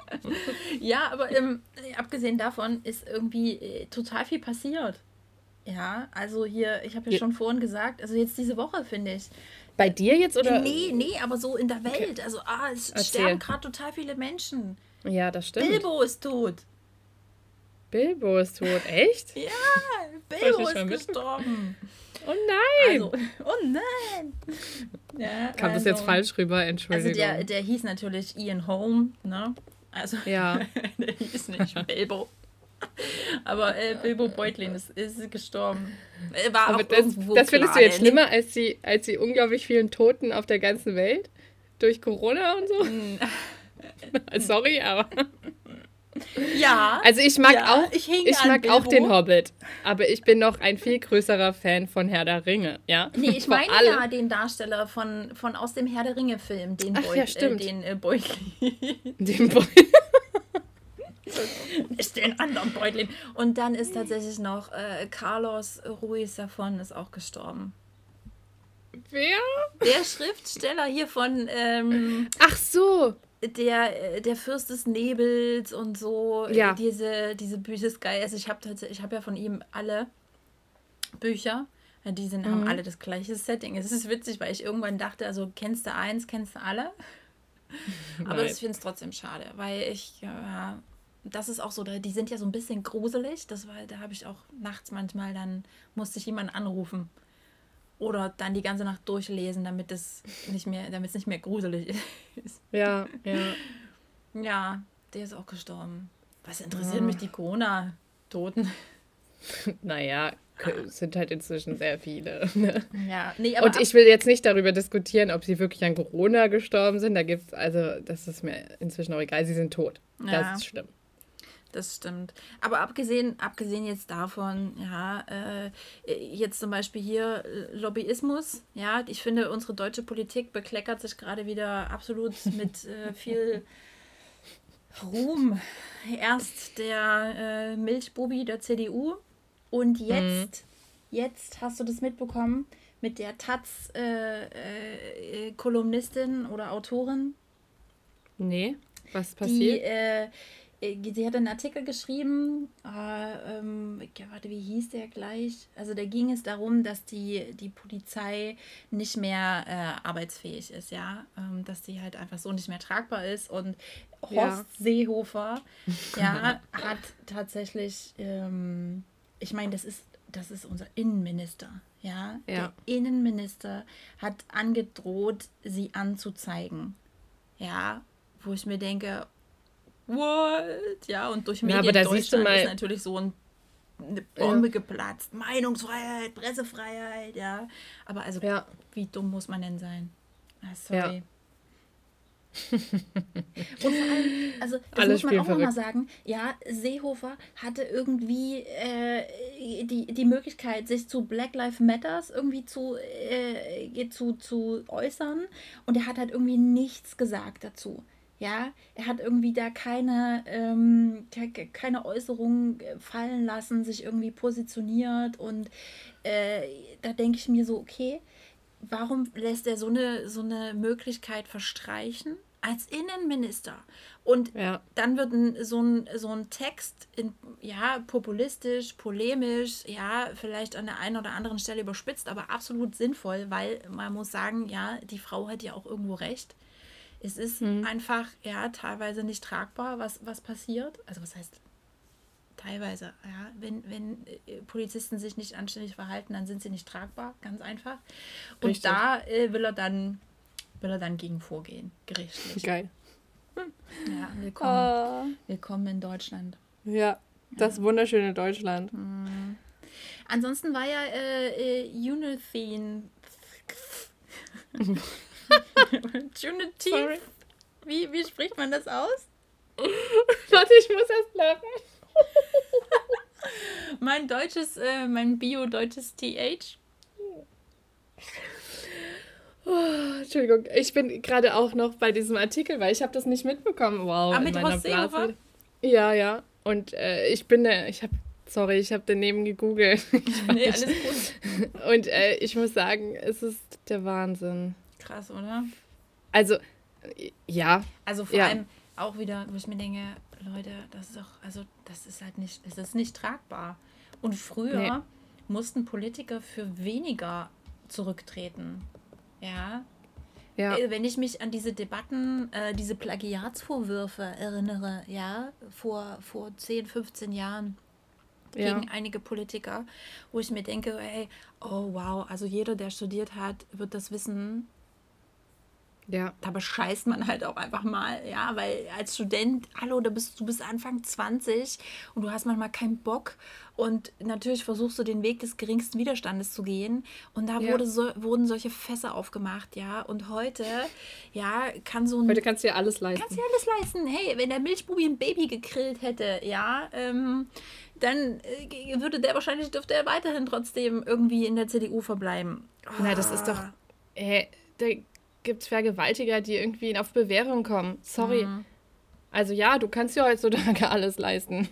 ja, aber ähm, abgesehen davon ist irgendwie äh, total viel passiert. Ja, also hier, ich habe ja, schon vorhin gesagt, also jetzt diese Woche finde ich. Bei dir jetzt oder? Nee, nee, aber so in der Welt. Okay. Also, ah, es Erzähl. sterben gerade total viele Menschen. Ja, das stimmt. Bilbo ist tot. Bilbo ist tot, echt? ja, Bilbo ist gestorben. Oh nein! Also, oh nein! Ja, Kam also, das jetzt falsch rüber, Entschuldigung. Also der, der hieß natürlich Ian Holm, ne? Also, ja. der hieß nicht Bilbo. Aber äh, Bilbo Beutlin ist, ist gestorben. War Aber das, das findest du jetzt schlimmer als die, als die unglaublich vielen Toten auf der ganzen Welt? Durch Corona und so? Mm. Sorry, aber. Ja. Also ich mag ja, auch, ich, ich mag auch den Hobbit, aber ich bin noch ein viel größerer Fan von Herr der Ringe, ja. Nee, ich meine ja den Darsteller von, von aus dem Herr der Ringe Film, den Ach, Beut, ja, stimmt. Äh, den äh, Beutlin. Den Beutlin. ist den anderen Beutlin. Und dann ist tatsächlich noch äh, Carlos Ruiz davon ist auch gestorben. Wer? Der Schriftsteller hier von. Ähm, Ach so. Der, äh, der Fürst des Nebels und so. Ja. Diese, diese Bücher ist geil. Also ich habe ich hab ja von ihm alle Bücher. Die sind, mhm. haben alle das gleiche Setting. Es ist witzig, weil ich irgendwann dachte, also kennst du eins, kennst du alle. Aber ich finde es trotzdem schade, weil ich, ja, das ist auch so, die sind ja so ein bisschen gruselig. Das war, da habe ich auch nachts manchmal, dann musste ich jemanden anrufen. Oder dann die ganze Nacht durchlesen, damit es nicht mehr, damit es nicht mehr gruselig ist. Ja, ja. Ja, der ist auch gestorben. Was interessiert ja. mich die Corona-Toten? naja, sind halt inzwischen sehr viele. Ne? Ja, nee, aber. Und ich will jetzt nicht darüber diskutieren, ob sie wirklich an Corona gestorben sind. Da gibt's, also, das ist mir inzwischen auch egal. Sie sind tot. Ja. Das ist schlimm. Das stimmt. Aber abgesehen, abgesehen jetzt davon, ja, äh, jetzt zum Beispiel hier äh, Lobbyismus, ja, ich finde, unsere deutsche Politik bekleckert sich gerade wieder absolut mit äh, viel Ruhm. Erst der äh, Milchbubi der CDU und jetzt, mhm. jetzt hast du das mitbekommen mit der Taz-Kolumnistin äh, äh, oder Autorin. Nee, was passiert? Die, sie hat einen Artikel geschrieben, äh, ähm, warte, wie hieß der gleich? Also da ging es darum, dass die, die Polizei nicht mehr äh, arbeitsfähig ist, ja, ähm, dass die halt einfach so nicht mehr tragbar ist und Horst ja. Seehofer, ja, hat tatsächlich, ähm, ich meine, das ist, das ist unser Innenminister, ja? ja, der Innenminister hat angedroht, sie anzuzeigen, ja, wo ich mir denke, what? Ja, und durch Medien ja, aber da Deutschland mal, ist natürlich so ein, eine Bombe ja. geplatzt. Meinungsfreiheit, Pressefreiheit, ja. Aber also, ja. wie dumm muss man denn sein? Ah, sorry. Ja. und vor allem, also das Alles muss man auch nochmal sagen, ja, Seehofer hatte irgendwie äh, die, die Möglichkeit, sich zu Black Lives Matters irgendwie zu, äh, zu, zu äußern und er hat halt irgendwie nichts gesagt dazu. Ja, er hat irgendwie da keine, ähm, keine Äußerungen äh, fallen lassen, sich irgendwie positioniert und äh, da denke ich mir so, okay, warum lässt er so eine, so eine Möglichkeit verstreichen als Innenminister? Und ja. dann wird ein, so, ein, so ein Text, in, ja, populistisch, polemisch, ja, vielleicht an der einen oder anderen Stelle überspitzt, aber absolut sinnvoll, weil man muss sagen, ja, die Frau hat ja auch irgendwo recht. Es ist mhm. einfach, ja, teilweise nicht tragbar, was, was passiert. Also was heißt teilweise, ja, wenn, wenn äh, Polizisten sich nicht anständig verhalten, dann sind sie nicht tragbar, ganz einfach. Und Richtig. da äh, will er dann will er dann gegen vorgehen, gerichtlich. Geil. Ja, willkommen, oh. willkommen in Deutschland. Ja, das ja. wunderschöne Deutschland. Mhm. Ansonsten war ja äh, äh Unithine Juneteenth. Wie, wie spricht man das aus? Warte, ich muss erst lachen. mein deutsches, äh, mein bio-deutsches TH. Oh, Entschuldigung, ich bin gerade auch noch bei diesem Artikel, weil ich habe das nicht mitbekommen. Wow. Ah, mit Horst Seehofer? Ja, ja. Und äh, ich bin da, ich habe, sorry, ich habe daneben gegoogelt. nee, alles gut. Und äh, ich muss sagen, es ist der Wahnsinn. Krass, oder? Also, ja. Also vor ja. allem auch wieder, wo ich mir denke, Leute, das ist doch, also das ist halt nicht, es ist nicht tragbar. Und früher nee. mussten Politiker für weniger zurücktreten. Ja. Ja. Äh, wenn ich mich an diese Debatten, äh, diese Plagiatsvorwürfe erinnere, ja, vor, vor 10, 15 Jahren gegen ja. einige Politiker, wo ich mir denke, hey, oh wow, also jeder, der studiert hat, wird das wissen, ja. Da bescheißt man halt auch einfach mal, ja, weil als Student, hallo, da bist, du bist Anfang 20 und du hast manchmal keinen Bock und natürlich versuchst du den Weg des geringsten Widerstandes zu gehen und da ja. wurde so, wurden solche Fässer aufgemacht, ja, und heute, ja, kann so ein... Heute kannst du ja alles leisten. Kannst du ja alles leisten, hey, wenn der Milchbubi ein Baby gegrillt hätte, ja, ähm, dann äh, würde der wahrscheinlich, dürfte er weiterhin trotzdem irgendwie in der CDU verbleiben. Oh. Na, das ist doch... Äh, der gibt es Vergewaltiger, die irgendwie auf Bewährung kommen. Sorry. Mhm. Also ja, du kannst ja heutzutage alles leisten.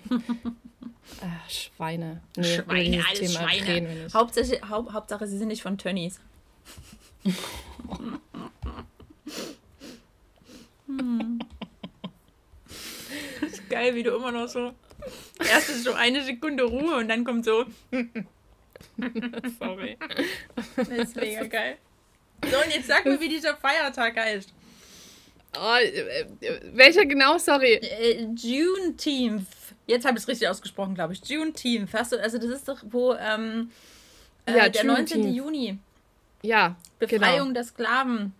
Ach, Schweine. Nee, Schweine, alles Thema Schweine. Hauptsache, Haupt, Hauptsache, sie sind nicht von Tönnies. hm. Ist geil, wie du immer noch so. Erst ist so eine Sekunde Ruhe und dann kommt so. Sorry. Das ist mega geil. So, und jetzt sag mir, wie dieser Feiertag heißt. Oh, äh, welcher genau? Sorry. Äh, Juneteenth. Jetzt habe ich es richtig ausgesprochen, glaube ich. Juneteenth. Hast du, also das ist doch, wo ähm, äh, ja, der 19. Juni. Ja. Befreiung genau. der Sklaven.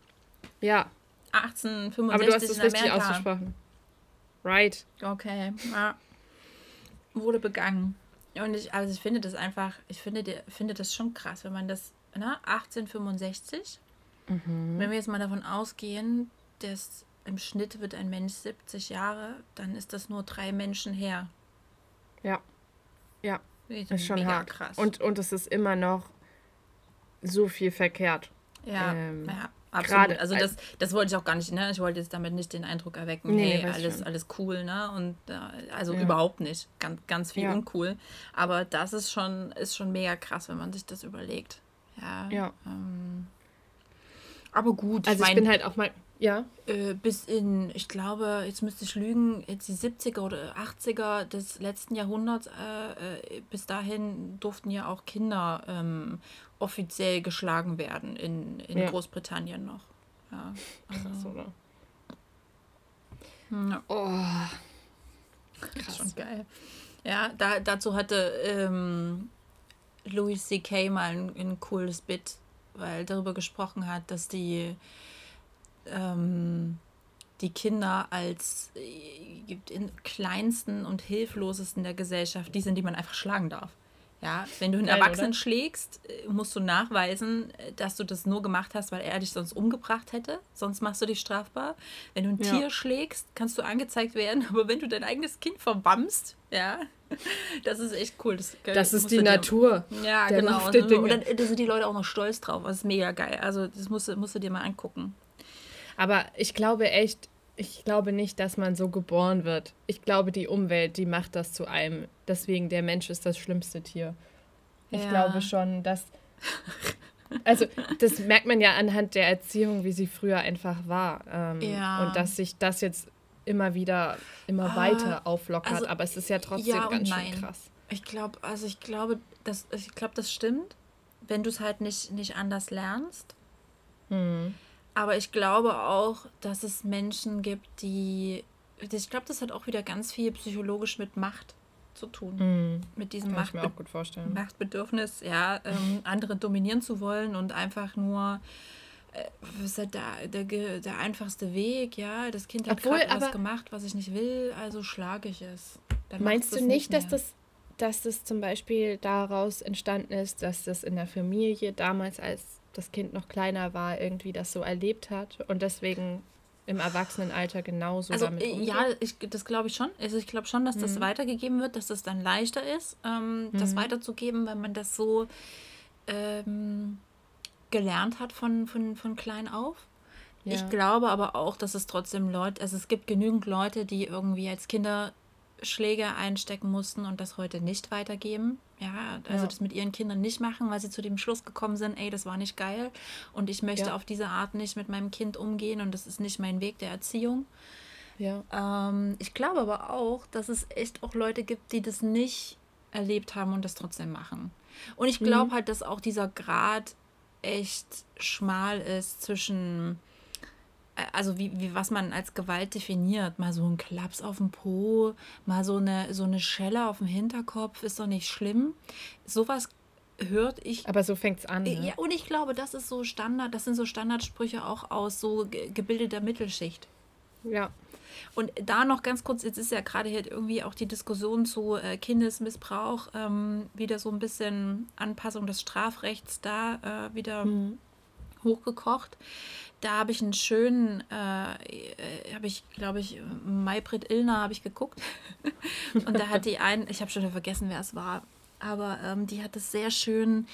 Ja. 1865 Aber du hast es richtig ausgesprochen. Right. Okay. Ja. Wurde begangen. Und ich, also ich finde das einfach, ich finde, finde das schon krass, wenn man das, ne, 1865, mhm. wenn wir jetzt mal davon ausgehen, dass im Schnitt wird ein Mensch 70 Jahre, dann ist das nur drei Menschen her. Ja. Ja. Das ist schon hart. krass. Und, und es ist immer noch so viel verkehrt. Ja, ähm, ja. Absolut. Grade, also das, das wollte ich auch gar nicht, ne? Ich wollte jetzt damit nicht den Eindruck erwecken, nee, hey, alles, alles cool, ne? Und äh, also ja. überhaupt nicht. Ganz, ganz viel ja. uncool. Aber das ist schon, ist schon mega krass, wenn man sich das überlegt. Ja. ja. Ähm, aber gut. Also ich, mein, bin halt auch mal. Ja. Äh, bis in, ich glaube, jetzt müsste ich lügen, jetzt die 70er oder 80er des letzten Jahrhunderts, äh, äh, bis dahin durften ja auch Kinder ähm, offiziell geschlagen werden in, in ja. Großbritannien noch. Ja, also. Krass, oder? Ja. Oh. Krass. Schon geil. Ja, da, dazu hatte ähm, Louis C.K. mal ein, ein cooles Bit, weil darüber gesprochen hat, dass die ähm, die Kinder als äh, in kleinsten und hilflosesten der Gesellschaft, die sind, die man einfach schlagen darf. Ja, wenn du einen Geil, Erwachsenen oder? schlägst, äh, musst du nachweisen, äh, dass du das nur gemacht hast, weil er dich sonst umgebracht hätte. Sonst machst du dich strafbar. Wenn du ein ja. Tier schlägst, kannst du angezeigt werden. Aber wenn du dein eigenes Kind verbammst, ja, das ist echt cool. Das, das ist die Natur. ja, genau. Und, und dann, da sind die Leute auch noch stolz drauf. Das ist mega geil. Also das musst, musst du dir mal angucken. Aber ich glaube echt, ich glaube nicht, dass man so geboren wird. Ich glaube, die Umwelt, die macht das zu einem. Deswegen, der Mensch ist das schlimmste Tier. Ich ja. glaube schon, dass. Also, das merkt man ja anhand der Erziehung, wie sie früher einfach war. Ähm, ja. Und dass sich das jetzt immer wieder, immer ah, weiter auflockert. Also, Aber es ist ja trotzdem ja ganz schön krass. Ich glaube, also ich glaube, das, ich glaube, das stimmt, wenn du es halt nicht, nicht anders lernst. Hm. Aber ich glaube auch, dass es Menschen gibt, die. Ich glaube, das hat auch wieder ganz viel psychologisch mit Macht zu tun. Mm, mit diesem Macht Machtbedürfnis, ja, ähm, andere dominieren zu wollen und einfach nur. Äh, ist halt der, der, der einfachste Weg, ja. Das Kind hat Obwohl, was gemacht, was ich nicht will, also schlage ich es. Dann meinst du nicht, nicht dass das dass das zum Beispiel daraus entstanden ist, dass das in der Familie damals als das Kind noch kleiner war, irgendwie das so erlebt hat und deswegen im Erwachsenenalter genauso also, damit äh, umgeht? Ja, ich, das glaube ich schon. Also ich glaube schon, dass das mhm. weitergegeben wird, dass das dann leichter ist, ähm, mhm. das weiterzugeben, wenn man das so ähm, gelernt hat von, von, von klein auf. Ja. Ich glaube aber auch, dass es trotzdem Leute, also es gibt genügend Leute, die irgendwie als Kinder Schläge einstecken mussten und das heute nicht weitergeben. Ja, also ja. das mit ihren Kindern nicht machen, weil sie zu dem Schluss gekommen sind, ey, das war nicht geil und ich möchte ja. auf diese Art nicht mit meinem Kind umgehen und das ist nicht mein Weg der Erziehung. Ja. Ähm, ich glaube aber auch, dass es echt auch Leute gibt, die das nicht erlebt haben und das trotzdem machen. Und ich glaube mhm. halt, dass auch dieser Grad echt schmal ist zwischen also wie, wie was man als Gewalt definiert. Mal so ein Klaps auf dem Po, mal so eine, so eine Schelle auf dem Hinterkopf, ist doch nicht schlimm. Sowas hört ich. Aber so fängt es an. Ne? Ja, und ich glaube, das ist so Standard, das sind so Standardsprüche auch aus so gebildeter Mittelschicht. Ja. Und da noch ganz kurz, jetzt ist ja gerade hier irgendwie auch die Diskussion zu äh, Kindesmissbrauch, ähm, wieder so ein bisschen Anpassung des Strafrechts da äh, wieder mhm. Hochgekocht da habe ich einen schönen, äh, habe ich, glaube ich, Maybrit Illner habe ich geguckt. und da hat die einen, ich habe schon vergessen, wer es war, aber ähm, die hat es sehr schön.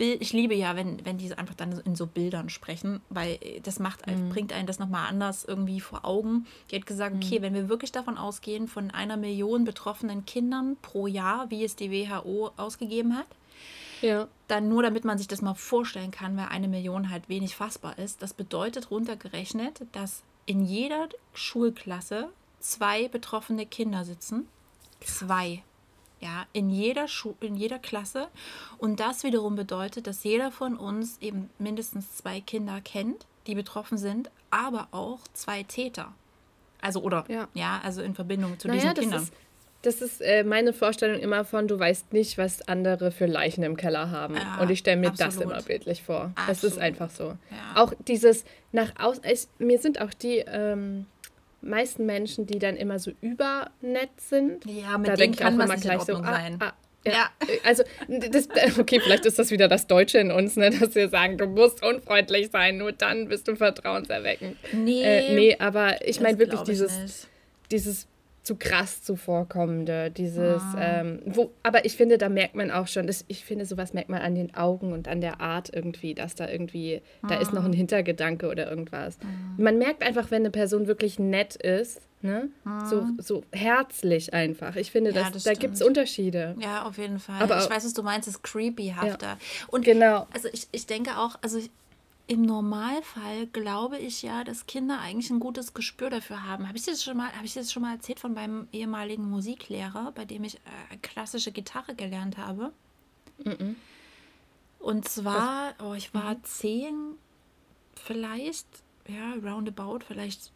Ich liebe ja, wenn, wenn die einfach dann in so Bildern sprechen, weil das macht, mhm. bringt einen das nochmal anders irgendwie vor Augen. Die hat gesagt, mhm. okay, wenn wir wirklich davon ausgehen, von einer Million betroffenen Kindern pro Jahr, wie es die WHO ausgegeben hat, ja. Dann nur, damit man sich das mal vorstellen kann, weil eine Million halt wenig fassbar ist. Das bedeutet runtergerechnet, dass in jeder Schulklasse zwei betroffene Kinder sitzen. Zwei. Ja, in jeder, Schu in jeder Klasse. Und das wiederum bedeutet, dass jeder von uns eben mindestens zwei Kinder kennt, die betroffen sind, aber auch zwei Täter. Also, oder, ja, ja also in Verbindung zu naja, diesen Kindern. Ist, das ist äh, meine Vorstellung immer von, du weißt nicht, was andere für Leichen im Keller haben. Ja, und ich stelle mir absolut. das immer bildlich vor. Absolut. Das ist einfach so. Ja. Auch dieses nach außen, mir sind auch die ähm, meisten Menschen, die dann immer so übernett sind. Ja, mit da denen kann man immer gleich so, ah, ah, Ja. ja. Also, das, okay, vielleicht ist das wieder das Deutsche in uns, ne, dass wir sagen, du musst unfreundlich sein, nur dann bist du vertrauenserweckend. Nee. Äh, nee, aber ich meine wirklich dieses, dieses zu krass zuvorkommende, dieses, ah. ähm, wo, aber ich finde, da merkt man auch schon, das, ich finde, sowas merkt man an den Augen und an der Art irgendwie, dass da irgendwie, ah. da ist noch ein ah. Hintergedanke oder irgendwas. Ah. Man merkt einfach, wenn eine Person wirklich nett ist, ne? So, ah. so herzlich einfach. Ich finde, ja, das, da gibt es Unterschiede. Ja, auf jeden Fall. Aber, ich weiß, was du meinst, es ist creepyhafter. Ja. Und genau. Also ich, ich denke auch, also ich, im Normalfall glaube ich ja, dass Kinder eigentlich ein gutes Gespür dafür haben. Habe ich das schon mal, habe ich das schon mal erzählt von meinem ehemaligen Musiklehrer, bei dem ich äh, klassische Gitarre gelernt habe? Mm Und zwar, oh, ich war mhm. zehn, vielleicht, ja, roundabout, vielleicht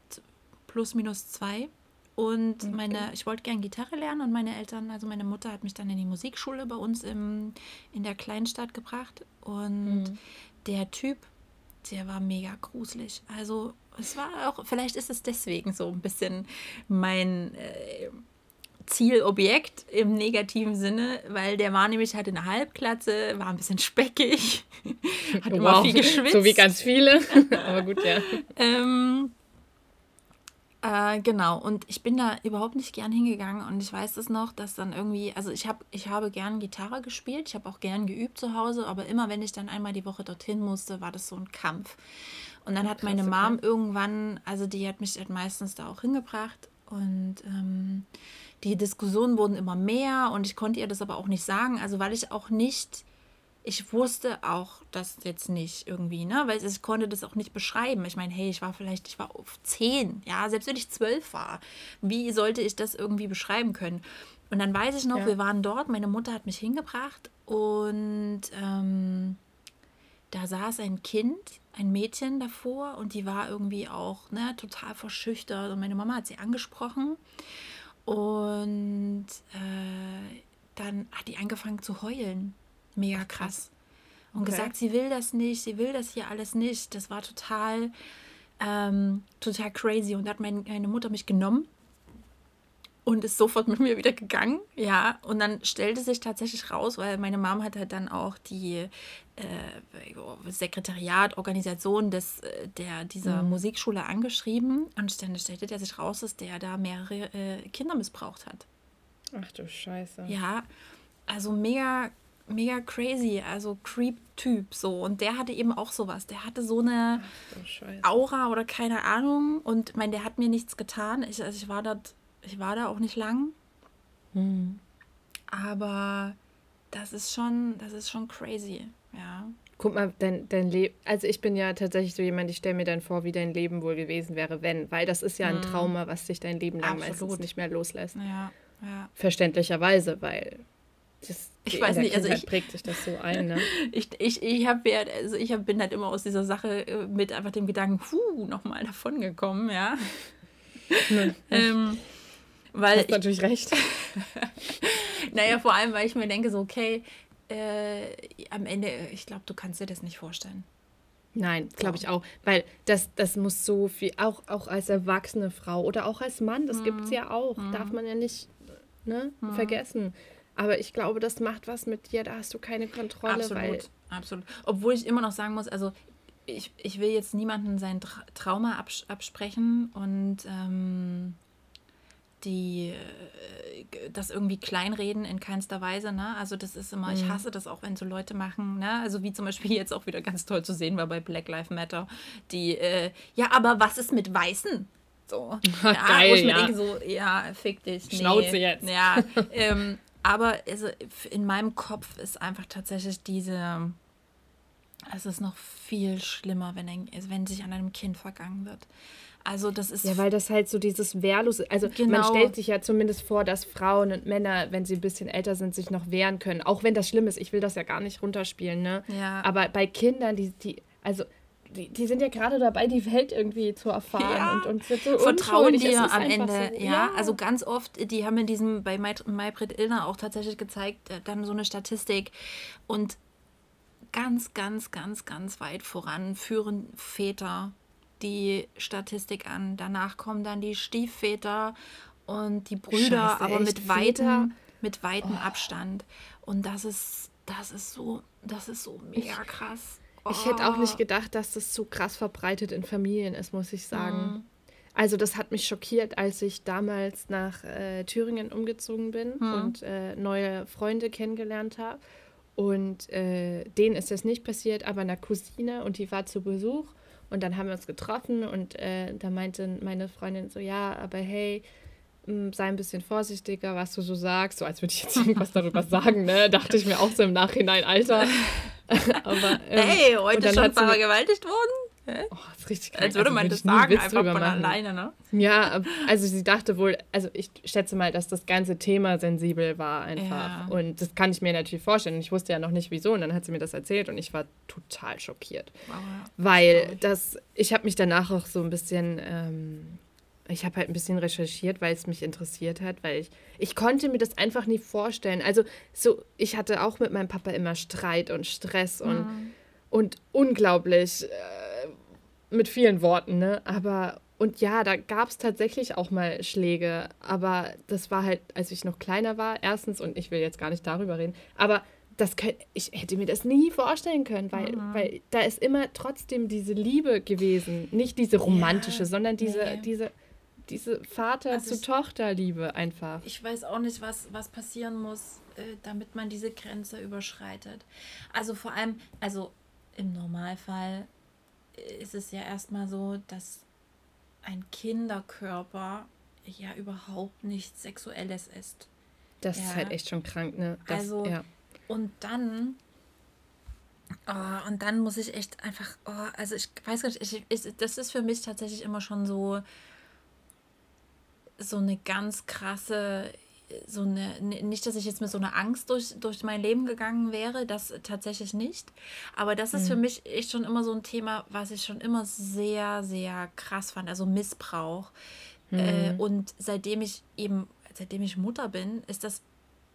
plus minus zwei. Und okay. meine, ich wollte gern Gitarre lernen und meine Eltern, also meine Mutter hat mich dann in die Musikschule bei uns im, in der Kleinstadt gebracht. Und mhm. der Typ, der war mega gruselig. Also es war auch, vielleicht ist es deswegen so ein bisschen mein äh, Zielobjekt im negativen Sinne, weil der war nämlich, hatte eine Halbklatze, war ein bisschen speckig, hat wow. immer viel geschwitzt. So wie ganz viele, aber gut, ja. ähm, äh, genau, und ich bin da überhaupt nicht gern hingegangen. Und ich weiß es noch, dass dann irgendwie, also ich, hab, ich habe gern Gitarre gespielt, ich habe auch gern geübt zu Hause, aber immer wenn ich dann einmal die Woche dorthin musste, war das so ein Kampf. Und dann hat meine Mom irgendwann, also die hat mich halt meistens da auch hingebracht. Und ähm, die Diskussionen wurden immer mehr. Und ich konnte ihr das aber auch nicht sagen, also weil ich auch nicht ich wusste auch das jetzt nicht irgendwie, ne? Weil ich konnte das auch nicht beschreiben. Ich meine, hey, ich war vielleicht, ich war auf zehn, ja, selbst wenn ich zwölf war. Wie sollte ich das irgendwie beschreiben können? Und dann weiß ich noch, ja. wir waren dort, meine Mutter hat mich hingebracht und ähm, da saß ein Kind, ein Mädchen davor und die war irgendwie auch ne, total verschüchtert und meine Mama hat sie angesprochen und äh, dann hat die angefangen zu heulen Mega krass. Und okay. gesagt, sie will das nicht, sie will das hier alles nicht. Das war total, ähm, total crazy. Und da hat mein, meine Mutter mich genommen und ist sofort mit mir wieder gegangen. Ja, und dann stellte sich tatsächlich raus, weil meine Mom hat halt dann auch die äh, Sekretariat, Organisation des, äh, der, dieser mhm. Musikschule angeschrieben. Und dann stellte der sich raus, dass der da mehrere äh, Kinder missbraucht hat. Ach du Scheiße. Ja, also mega mega crazy, also Creep-Typ so. Und der hatte eben auch sowas. Der hatte so eine Ach, Aura oder keine Ahnung. Und mein, der hat mir nichts getan. Ich, also ich war dort, ich war da auch nicht lang. Hm. Aber das ist schon, das ist schon crazy, ja. Guck mal, dein, dein Leben, also ich bin ja tatsächlich so jemand, ich stelle mir dann vor, wie dein Leben wohl gewesen wäre, wenn, weil das ist ja ein hm. Trauma, was dich dein Leben lang Absolut. meistens nicht mehr loslässt. Ja, ja. Verständlicherweise, weil das, ich weiß nicht, also ich prägt sich das so ein, ne? ich ich, ich habe ja, also ich hab, bin halt immer aus dieser Sache äh, mit einfach dem Gedanken, puh, nochmal davon gekommen, ja. Ne, ähm, weil Hast ich, natürlich recht. naja, vor allem, weil ich mir denke, so, okay, äh, am Ende, ich glaube, du kannst dir das nicht vorstellen. Nein, glaube ich auch. Weil das, das muss so viel, auch, auch als erwachsene Frau oder auch als Mann, das mhm. gibt es ja auch, mhm. darf man ja nicht ne, mhm. vergessen. Aber ich glaube, das macht was mit dir, da hast du keine Kontrolle. Absolut, absolut. Obwohl ich immer noch sagen muss, also ich, ich will jetzt niemandem sein Tra Trauma abs absprechen und ähm, die äh, das irgendwie kleinreden in keinster Weise, ne? Also das ist immer, mhm. ich hasse das auch, wenn so Leute machen, ne? Also wie zum Beispiel jetzt auch wieder ganz toll zu sehen war bei Black Lives Matter, die, äh, ja, aber was ist mit Weißen? So. ja, Geil, wo ich mir ja. denke, so, ja, fick dich. Nee. Schnauze jetzt. Ja, ähm, aber also in meinem Kopf ist einfach tatsächlich diese. Es ist noch viel schlimmer, wenn, ein, wenn sich an einem Kind vergangen wird. Also das ist. Ja, weil das halt so dieses Wehrlose. Also genau. man stellt sich ja zumindest vor, dass Frauen und Männer, wenn sie ein bisschen älter sind, sich noch wehren können. Auch wenn das schlimm ist. Ich will das ja gar nicht runterspielen, ne? Ja. Aber bei Kindern, die, die, also die, die sind ja gerade dabei, die Welt irgendwie zu erfahren ja. und, und sind so Vertrauen dir am Ende, so. ja. ja. Also ganz oft, die haben in diesem, bei Maybrit Illner auch tatsächlich gezeigt, äh, dann so eine Statistik und ganz, ganz, ganz, ganz weit voran führen Väter die Statistik an. Danach kommen dann die Stiefväter und die Brüder, Scheiße, aber mit weitem mit weitem oh. Abstand. Und das ist, das ist so, das ist so mega krass. Ich hätte auch nicht oh. gedacht, dass das so krass verbreitet in Familien ist, muss ich sagen. Mhm. Also das hat mich schockiert, als ich damals nach äh, Thüringen umgezogen bin mhm. und äh, neue Freunde kennengelernt habe. Und äh, denen ist das nicht passiert, aber einer Cousine und die war zu Besuch. Und dann haben wir uns getroffen und äh, da meinte meine Freundin so, ja, aber hey, sei ein bisschen vorsichtiger, was du so sagst, so als würde ich jetzt irgendwas darüber sagen, ne? Dachte ich mir auch so im Nachhinein, Alter. Aber, ähm, hey, heute schon vergewaltigt worden? Oh, das ist richtig krank. Als würde also, man das sagen, einfach von machen. alleine, ne? Ja, also sie dachte wohl, also ich schätze mal, dass das ganze Thema sensibel war einfach. Ja. Und das kann ich mir natürlich vorstellen. Ich wusste ja noch nicht wieso. Und dann hat sie mir das erzählt und ich war total schockiert. Wow. Weil das, ich habe mich danach auch so ein bisschen ähm, ich habe halt ein bisschen recherchiert, weil es mich interessiert hat, weil ich, ich konnte mir das einfach nie vorstellen. Also so, ich hatte auch mit meinem Papa immer Streit und Stress und, mhm. und unglaublich äh, mit vielen Worten, ne? Aber und ja, da gab es tatsächlich auch mal Schläge, aber das war halt, als ich noch kleiner war, erstens, und ich will jetzt gar nicht darüber reden, aber das könnt, ich hätte mir das nie vorstellen können, weil, mhm. weil da ist immer trotzdem diese Liebe gewesen. Nicht diese romantische, ja, sondern diese, nee. diese diese Vater-zu-Tochter-Liebe also einfach. Ich weiß auch nicht, was, was passieren muss, äh, damit man diese Grenze überschreitet. Also vor allem, also im Normalfall ist es ja erstmal so, dass ein Kinderkörper ja überhaupt nichts Sexuelles ist. Das ja. ist halt echt schon krank, ne? Das, also, ja. und dann Oh, und dann muss ich echt einfach, oh, also ich weiß gar nicht, ich, ich, das ist für mich tatsächlich immer schon so so eine ganz krasse, so eine, nicht, dass ich jetzt mit so einer Angst durch, durch mein Leben gegangen wäre, das tatsächlich nicht. Aber das ist mhm. für mich echt schon immer so ein Thema, was ich schon immer sehr, sehr krass fand, also Missbrauch. Mhm. Äh, und seitdem ich eben, seitdem ich Mutter bin, ist das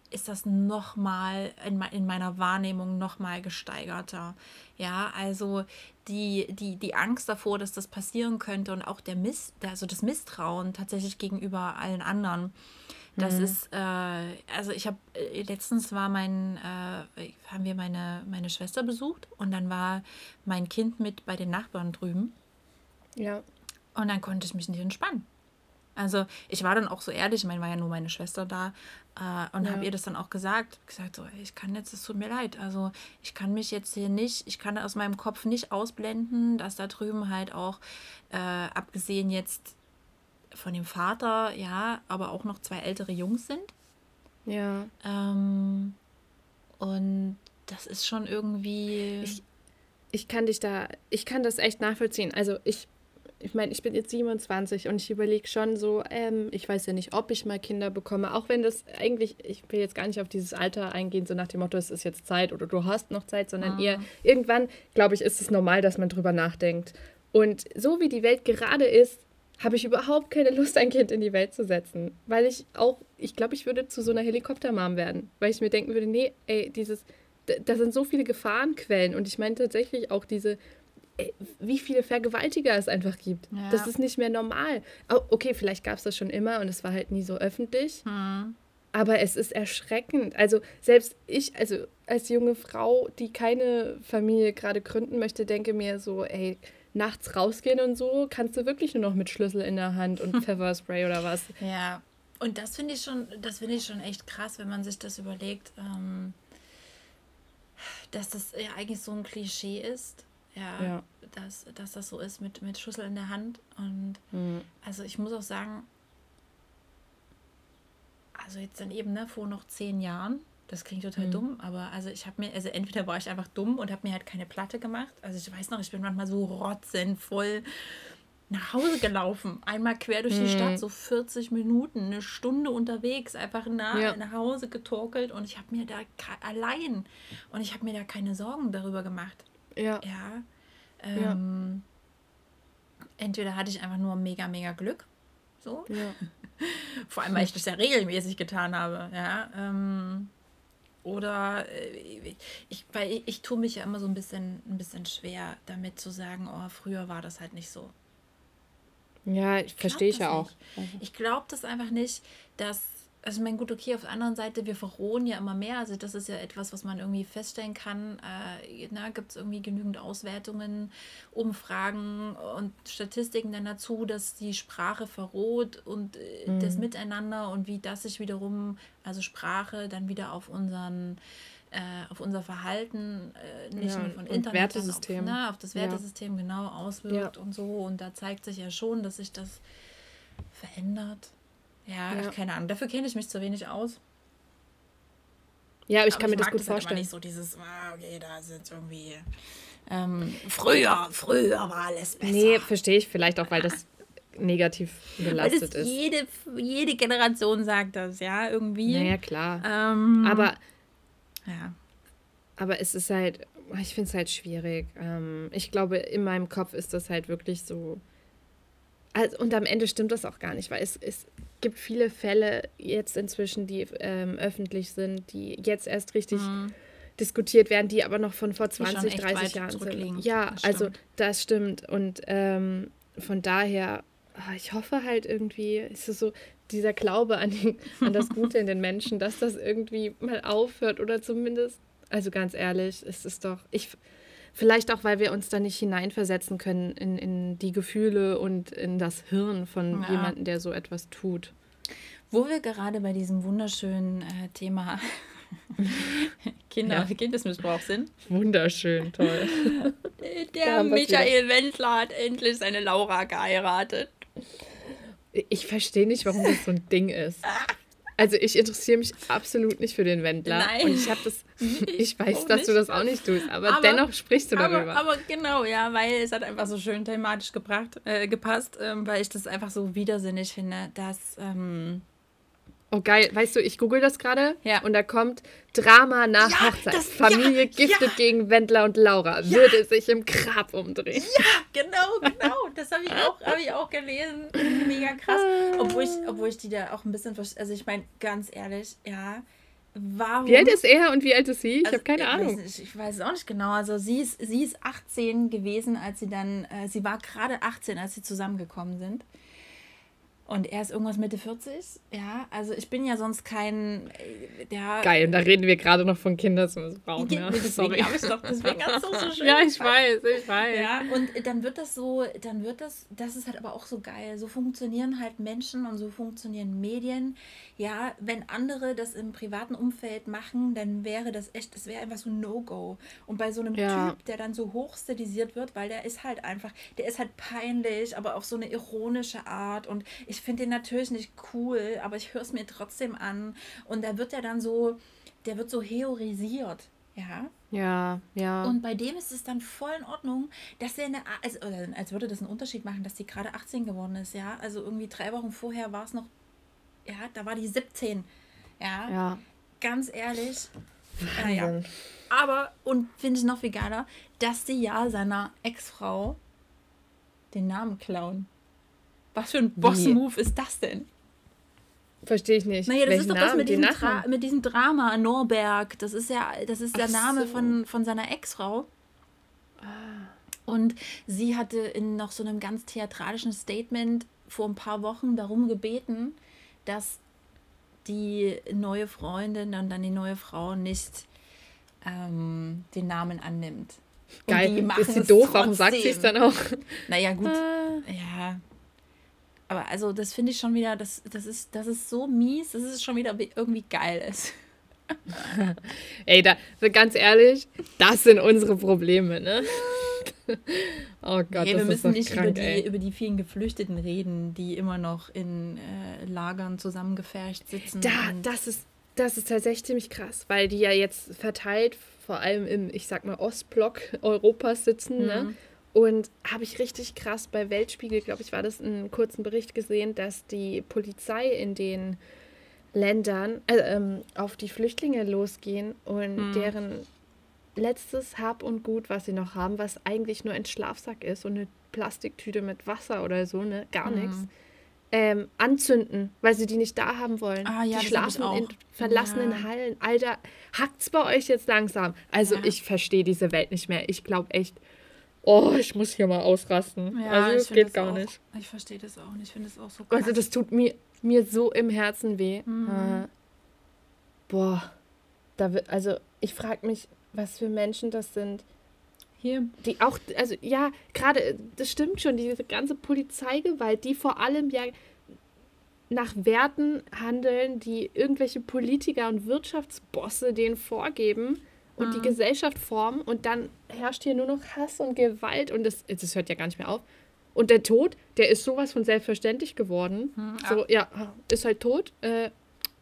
ist das nochmal in, in meiner Wahrnehmung nochmal gesteigerter. Ja, also die, die, die Angst davor, dass das passieren könnte und auch der Miss, also das Misstrauen tatsächlich gegenüber allen anderen. Das mhm. ist, äh, also ich habe äh, letztens war mein, äh, haben wir meine, meine Schwester besucht und dann war mein Kind mit bei den Nachbarn drüben. Ja. Und dann konnte ich mich nicht entspannen. Also ich war dann auch so ehrlich, ich meine, war ja nur meine Schwester da äh, und ja. habe ihr das dann auch gesagt. Gesagt so, ich kann jetzt, es tut mir leid. Also ich kann mich jetzt hier nicht, ich kann aus meinem Kopf nicht ausblenden, dass da drüben halt auch, äh, abgesehen jetzt von dem Vater, ja, aber auch noch zwei ältere Jungs sind. Ja. Ähm, und das ist schon irgendwie. Ich, ich kann dich da, ich kann das echt nachvollziehen. Also ich ich meine, ich bin jetzt 27 und ich überlege schon so, ähm, ich weiß ja nicht, ob ich mal Kinder bekomme, auch wenn das eigentlich, ich will jetzt gar nicht auf dieses Alter eingehen, so nach dem Motto, es ist jetzt Zeit oder du hast noch Zeit, sondern ah. eher irgendwann, glaube ich, ist es normal, dass man drüber nachdenkt. Und so wie die Welt gerade ist, habe ich überhaupt keine Lust, ein Kind in die Welt zu setzen. Weil ich auch, ich glaube, ich würde zu so einer Helikoptermam werden. Weil ich mir denken würde, nee, ey, dieses, da sind so viele Gefahrenquellen. Und ich meine tatsächlich auch diese wie viele Vergewaltiger es einfach gibt. Ja. Das ist nicht mehr normal. Okay, vielleicht gab es das schon immer und es war halt nie so öffentlich. Hm. Aber es ist erschreckend. Also selbst ich, also als junge Frau, die keine Familie gerade gründen möchte, denke mir so, ey, nachts rausgehen und so, kannst du wirklich nur noch mit Schlüssel in der Hand und Pfefferspray oder was. Ja, und das finde ich schon, das finde ich schon echt krass, wenn man sich das überlegt, ähm, dass das ja eigentlich so ein Klischee ist ja, ja. Dass, dass das so ist mit, mit Schüssel in der Hand. Und mhm. also ich muss auch sagen, also jetzt dann eben, ne, vor noch zehn Jahren, das klingt total mhm. dumm, aber also ich habe mir, also entweder war ich einfach dumm und habe mir halt keine Platte gemacht. Also ich weiß noch, ich bin manchmal so rotzenvoll nach Hause gelaufen. Einmal quer durch die mhm. Stadt, so 40 Minuten, eine Stunde unterwegs, einfach nach, ja. nach Hause getorkelt und ich habe mir da allein und ich habe mir da keine Sorgen darüber gemacht. Ja. Ja. Ähm, ja. Entweder hatte ich einfach nur mega, mega Glück. So. Ja. Vor allem, weil ich das ja regelmäßig getan habe. Ja. Ähm, oder äh, ich, weil ich, ich tue mich ja immer so ein bisschen, ein bisschen schwer damit zu sagen, oh, früher war das halt nicht so. Ja, ich verstehe ich ja auch. Nicht. Ich glaube das einfach nicht, dass also mein gut, okay, auf der anderen Seite, wir verrohen ja immer mehr. Also das ist ja etwas, was man irgendwie feststellen kann. Äh, Gibt es irgendwie genügend Auswertungen, Umfragen und Statistiken dann dazu, dass die Sprache verroht und äh, mhm. das Miteinander und wie das sich wiederum, also Sprache, dann wieder auf unseren äh, auf unser Verhalten, äh, nicht ja, nur von Internet, Wertesystem. Auf, ne, auf das Wertesystem ja. genau auswirkt ja. und so. Und da zeigt sich ja schon, dass sich das verändert. Ja, ja. keine Ahnung. Dafür kenne ich mich zu wenig aus. Ja, aber ich aber kann ich mir das gut das vorstellen. Halt nicht so dieses, ah, okay, da sind irgendwie. Ähm, früher, früher war alles besser. Nee, verstehe ich vielleicht auch, weil das negativ belastet ist. Jede, jede Generation sagt das, ja, irgendwie. Naja, klar. Ähm, aber, ja. aber es ist halt, ich finde es halt schwierig. Ähm, ich glaube, in meinem Kopf ist das halt wirklich so. Also, und am Ende stimmt das auch gar nicht, weil es, es gibt viele Fälle jetzt inzwischen, die ähm, öffentlich sind, die jetzt erst richtig mhm. diskutiert werden, die aber noch von vor 20, 30 Jahren sind. Ja, das also das stimmt. Und ähm, von daher, ah, ich hoffe halt irgendwie, ist es so, dieser Glaube an, den, an das Gute in den Menschen, dass das irgendwie mal aufhört oder zumindest, also ganz ehrlich, ist es doch, ich, Vielleicht auch, weil wir uns da nicht hineinversetzen können in, in die Gefühle und in das Hirn von ja. jemandem, der so etwas tut. Wo wir gerade bei diesem wunderschönen äh, Thema Kinder, ja. Kindesmissbrauch sind. Wunderschön, toll. Der Michael Wendler hat endlich seine Laura geheiratet. Ich verstehe nicht, warum das so ein Ding ist. Also ich interessiere mich absolut nicht für den Wendler. Nein. Und ich habe das, ich weiß, dass du das auch nicht tust, aber, aber dennoch sprichst du darüber. Aber, aber, genau, ja, weil es hat einfach so schön thematisch gebracht, äh, gepasst, ähm, weil ich das einfach so widersinnig finde, dass ähm, Oh geil, weißt du, ich google das gerade ja. und da kommt Drama nach ja, Hochzeit. Das, Familie ja, giftet gegen Wendler und Laura. Würde sich im Grab umdrehen. Ja, genau, genau. Das habe ich, auch, hab ich auch gelesen. Mega krass. Obwohl ich, obwohl ich die da auch ein bisschen, also ich meine, ganz ehrlich, ja, warum... Wie alt ist er und wie alt ist sie? Ich also, habe keine ich Ahnung. Weiß ich weiß es auch nicht genau. Also sie ist, sie ist 18 gewesen, als sie dann, äh, sie war gerade 18, als sie zusammengekommen sind. Und er ist irgendwas Mitte 40. Ja, also ich bin ja sonst kein. Äh, der Geil, und da reden wir gerade noch von Kindesmissbrauch. Ne? Deswegen habe ich doch, deswegen ganz so, so schön. ja, ich weiß, ich weiß. Ja, und dann wird das so, dann wird das, das ist halt aber auch so geil. So funktionieren halt Menschen und so funktionieren Medien. Ja, wenn andere das im privaten Umfeld machen, dann wäre das echt, das wäre einfach so ein No-Go. Und bei so einem ja. Typ, der dann so hoch stilisiert wird, weil der ist halt einfach, der ist halt peinlich, aber auf so eine ironische Art. Und ich finde den natürlich nicht cool, aber ich höre es mir trotzdem an. Und da wird er dann so, der wird so heorisiert. Ja. Ja, ja. Und bei dem ist es dann voll in Ordnung, dass er eine, als, als würde das einen Unterschied machen, dass die gerade 18 geworden ist, ja. Also irgendwie drei Wochen vorher war es noch ja, da war die 17. Ja. ja. Ganz ehrlich. Äh, ja. Aber, und finde ich noch viel geiler, dass die ja seiner Ex-Frau den Namen klauen. Was für ein Boss-Move ist das denn? Verstehe ich nicht. Naja, das Welchen ist doch das mit diesem, mit diesem, Drama Norberg. Das ist ja, das ist der Ach Name so. von, von seiner Ex-Frau. Ah. Und sie hatte in noch so einem ganz theatralischen Statement vor ein paar Wochen darum gebeten, dass die neue Freundin und dann die neue Frau nicht ähm, den Namen annimmt. Geil, die ist sie doof, warum sagt sie es dann auch? Naja, gut. Ah. Ja. Aber also, das finde ich schon wieder, das, das, ist, das ist so mies, dass es schon wieder irgendwie geil ist. Ey, da, ganz ehrlich, das sind unsere Probleme, ne? oh Gott, nee, wir müssen nicht krank, über, die, über die vielen Geflüchteten reden, die immer noch in äh, Lagern zusammengefercht sitzen. Da, das ist, das ist tatsächlich ziemlich krass, weil die ja jetzt verteilt, vor allem im, ich sag mal, Ostblock Europas sitzen, ne? mhm. ne? Und habe ich richtig krass bei Weltspiegel, glaube ich, war das einen kurzen Bericht gesehen, dass die Polizei in den Ländern äh, ähm, auf die Flüchtlinge losgehen und mhm. deren letztes Hab und Gut, was sie noch haben, was eigentlich nur ein Schlafsack ist und eine Plastiktüte mit Wasser oder so, ne, gar mhm. nichts, ähm, anzünden, weil sie die nicht da haben wollen. Ah, ja, die schlafen in verlassenen ja. Hallen. Alter, hackt's bei euch jetzt langsam? Also ja. ich verstehe diese Welt nicht mehr. Ich glaube echt, oh, ich muss hier mal ausrasten. Ja, also es geht gar auch, nicht. Ich verstehe das auch nicht. Ich finde es auch so krass. Also das tut mir, mir so im Herzen weh. Mhm. Äh, boah. Da, also ich frage mich, was für Menschen das sind. Hier. Die auch, also ja, gerade, das stimmt schon, diese ganze Polizeigewalt, die vor allem ja nach Werten handeln, die irgendwelche Politiker und Wirtschaftsbosse denen vorgeben und mhm. die Gesellschaft formen und dann herrscht hier nur noch Hass und Gewalt und das, das hört ja gar nicht mehr auf. Und der Tod, der ist sowas von selbstverständlich geworden. Mhm, so, ja, ist halt tot. Äh,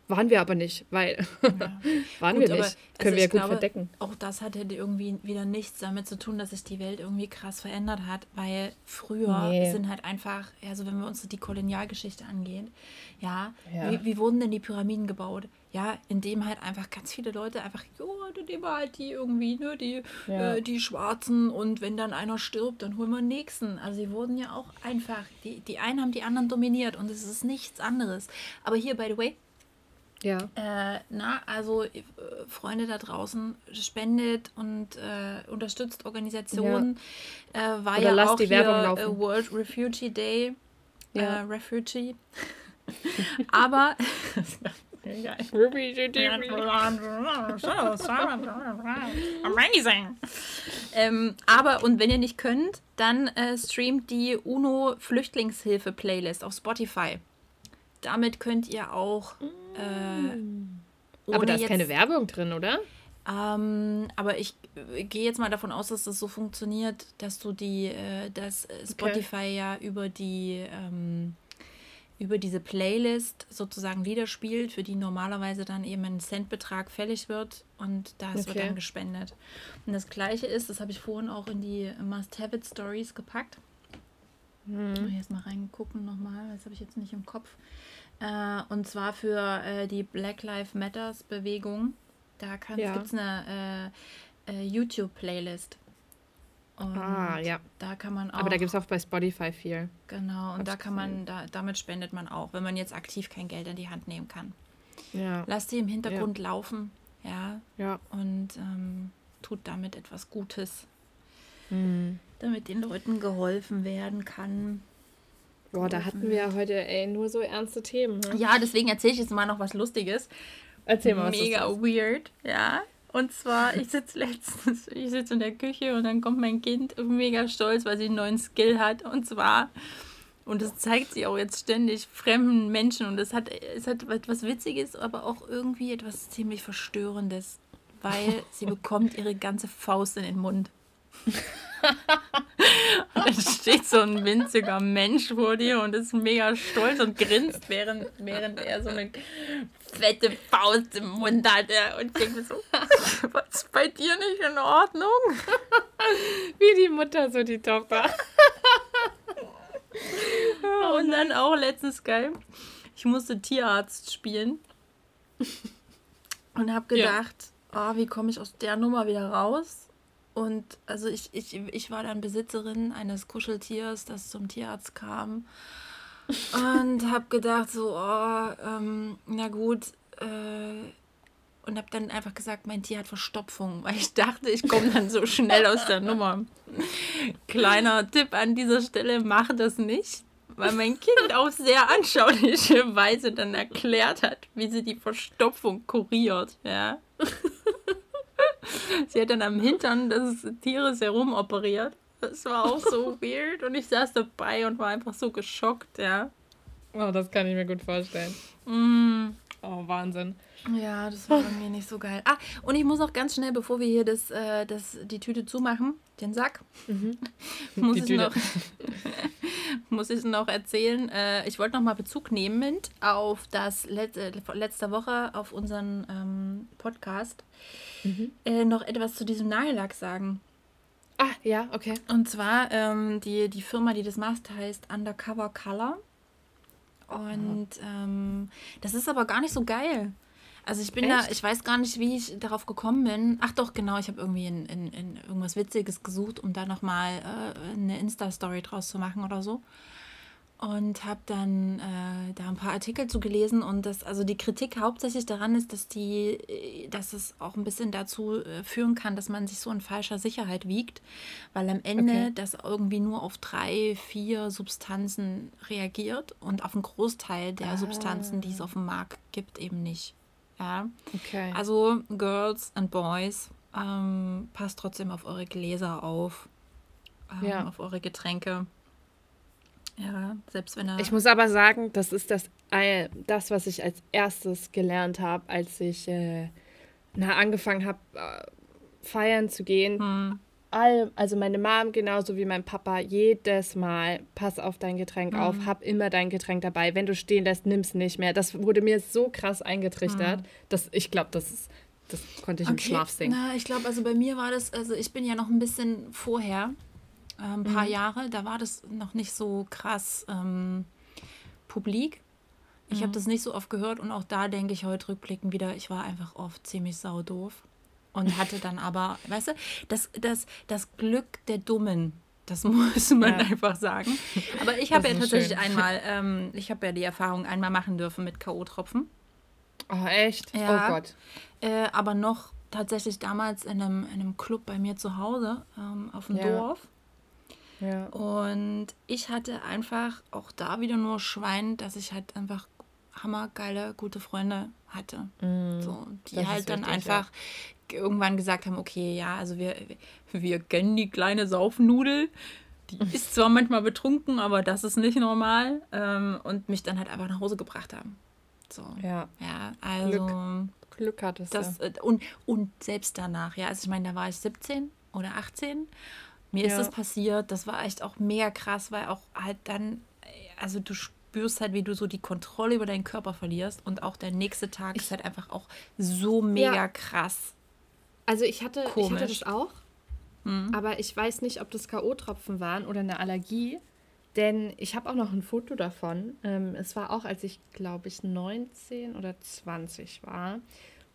waren wir aber nicht, weil ja. waren gut, wir nicht. Also Können wir ja gut glaube, verdecken. Auch das hatte irgendwie wieder nichts damit zu tun, dass sich die Welt irgendwie krass verändert hat, weil früher nee. sind halt einfach, also wenn wir uns die Kolonialgeschichte angehen, ja, ja. Wie, wie, wurden denn die Pyramiden gebaut? Ja, indem halt einfach ganz viele Leute einfach, jo, dann nehmen wir halt die irgendwie, ne, die, ja. äh, die Schwarzen und wenn dann einer stirbt, dann holen wir den nächsten. Also sie wurden ja auch einfach, die, die einen haben die anderen dominiert und es ist nichts anderes. Aber hier, by the way, ja. Äh, na, also äh, Freunde da draußen, spendet und äh, unterstützt Organisationen. Ja. Äh, war Oder ja auch die hier äh, World Refugee Day. Ja. Äh, Refugee. Aber Amazing. Ähm, aber und wenn ihr nicht könnt, dann äh, streamt die UNO Flüchtlingshilfe Playlist auf Spotify. Damit könnt ihr auch mm äh, aber da ist jetzt, keine Werbung drin, oder? Ähm, aber ich äh, gehe jetzt mal davon aus, dass das so funktioniert, dass du die, äh, dass Spotify okay. ja über die ähm, über diese Playlist sozusagen Lieder spielt, für die normalerweise dann eben ein Centbetrag fällig wird und das okay. wird dann gespendet. Und das gleiche ist, das habe ich vorhin auch in die Must-Have-It-Stories gepackt. Mhm. Jetzt mal reingucken nochmal, das habe ich jetzt nicht im Kopf. Äh, und zwar für äh, die Black Lives Matters Bewegung. Da ja. gibt es eine äh, äh, YouTube-Playlist. ah, ja. Da kann man auch. Aber da gibt es auch bei Spotify viel. Genau, und da kann man, da, damit spendet man auch, wenn man jetzt aktiv kein Geld in die Hand nehmen kann. Ja. Lasst sie im Hintergrund ja. laufen, ja. Ja. Und ähm, tut damit etwas Gutes. Mhm. Damit den Leuten geholfen werden kann. Boah, da hatten wir ja heute ey, nur so ernste Themen. Ne? Ja, deswegen erzähle ich jetzt mal noch was Lustiges. Erzähl mal was. Mega weird, ja. Und zwar, ich sitze letztens, ich sitze in der Küche und dann kommt mein Kind mega stolz, weil sie einen neuen Skill hat. Und zwar, und das zeigt sie auch jetzt ständig fremden Menschen. Und es hat, es hat etwas Witziges, aber auch irgendwie etwas ziemlich Verstörendes. Weil sie bekommt ihre ganze Faust in den Mund. und dann steht so ein winziger Mensch vor dir und ist mega stolz und grinst, während, während er so eine fette Faust im Mund hat. Und denkt mir so, was ist bei dir nicht in Ordnung? Wie die Mutter, so die Tochter. und dann auch letztens geil. Ich musste Tierarzt spielen und habe gedacht, ja. oh, wie komme ich aus der Nummer wieder raus? Und also ich, ich, ich war dann Besitzerin eines Kuscheltiers, das zum Tierarzt kam. Und habe gedacht, so, oh, ähm, na gut. Äh, und habe dann einfach gesagt, mein Tier hat Verstopfung, weil ich dachte, ich komme dann so schnell aus der Nummer. Kleiner Tipp an dieser Stelle, mach das nicht, weil mein Kind auf sehr anschauliche Weise dann erklärt hat, wie sie die Verstopfung kuriert. Ja. Sie hat dann am Hintern des Tieres herumoperiert. Das war auch so weird und ich saß dabei und war einfach so geschockt, ja. Oh, das kann ich mir gut vorstellen. Mm. Oh, Wahnsinn. Ja, das war irgendwie nicht so geil. Ah, und ich muss noch ganz schnell, bevor wir hier das, äh, das, die Tüte zumachen, den Sack, mhm. muss, ich noch, muss ich noch erzählen. Äh, ich wollte noch mal Bezug nehmen auf das Let äh, letzte Woche auf unseren ähm, Podcast mhm. äh, noch etwas zu diesem Nagellack sagen. Ah, ja, okay. Und zwar ähm, die, die Firma, die das macht, heißt Undercover Color. Und ähm, das ist aber gar nicht so geil. Also ich bin Echt? da, ich weiß gar nicht, wie ich darauf gekommen bin. Ach doch, genau, ich habe irgendwie in, in, in, irgendwas Witziges gesucht, um da nochmal äh, eine Insta-Story draus zu machen oder so. Und habe dann äh, da ein paar Artikel zu gelesen und das, also die Kritik hauptsächlich daran ist, dass die, äh, dass es auch ein bisschen dazu äh, führen kann, dass man sich so in falscher Sicherheit wiegt, weil am Ende okay. das irgendwie nur auf drei, vier Substanzen reagiert und auf einen Großteil der ah. Substanzen, die es auf dem Markt gibt, eben nicht. Ja. Okay. Also Girls and Boys, ähm, passt trotzdem auf eure Gläser auf, ähm, ja. auf eure Getränke. Ja, selbst wenn er. Ich muss aber sagen, das ist das, äh, das was ich als erstes gelernt habe, als ich äh, na, angefangen habe, äh, feiern zu gehen. Hm. All, also meine Mom genauso wie mein Papa jedes Mal, pass auf dein Getränk hm. auf, hab immer dein Getränk dabei. Wenn du stehen lässt, nimm's nicht mehr. Das wurde mir so krass eingetrichtert, hm. dass ich glaube, das ist das konnte ich okay. im Schlaf singen. Na, ich glaube, also bei mir war das, also ich bin ja noch ein bisschen vorher äh, ein paar mhm. Jahre. Da war das noch nicht so krass ähm, publik. Ich mhm. habe das nicht so oft gehört und auch da denke ich heute rückblickend wieder, ich war einfach oft ziemlich saudoof und hatte dann aber, weißt du, das, das, das Glück der Dummen, das muss man ja. einfach sagen. Aber ich habe ja tatsächlich schön. einmal, ähm, ich habe ja die Erfahrung einmal machen dürfen mit K.O.-Tropfen. Oh, echt? Ja. Oh Gott. Äh, aber noch tatsächlich damals in einem, in einem Club bei mir zu Hause ähm, auf dem ja. Dorf. Ja. Und ich hatte einfach auch da wieder nur Schwein, dass ich halt einfach hammergeile, gute Freunde hatte. Mm, so, die halt dann richtig, einfach ja. irgendwann gesagt haben, okay, ja, also wir, wir gönnen die kleine Saufnudel. Die ist zwar manchmal betrunken, aber das ist nicht normal. Ähm, und mich dann halt einfach nach Hause gebracht haben. So. Ja. Ja, also. Glück, Glück hattest das, du. Äh, und, und selbst danach, ja. Also ich meine, da war ich 17 oder 18 mir ja. ist das passiert. Das war echt auch mega krass, weil auch halt dann, also du spürst halt, wie du so die Kontrolle über deinen Körper verlierst und auch der nächste Tag ich, ist halt einfach auch so mega ja. krass. Also ich hatte, ich hatte das auch, hm. aber ich weiß nicht, ob das K.O.-Tropfen waren oder eine Allergie. Denn ich habe auch noch ein Foto davon. Ähm, es war auch, als ich, glaube ich, 19 oder 20 war.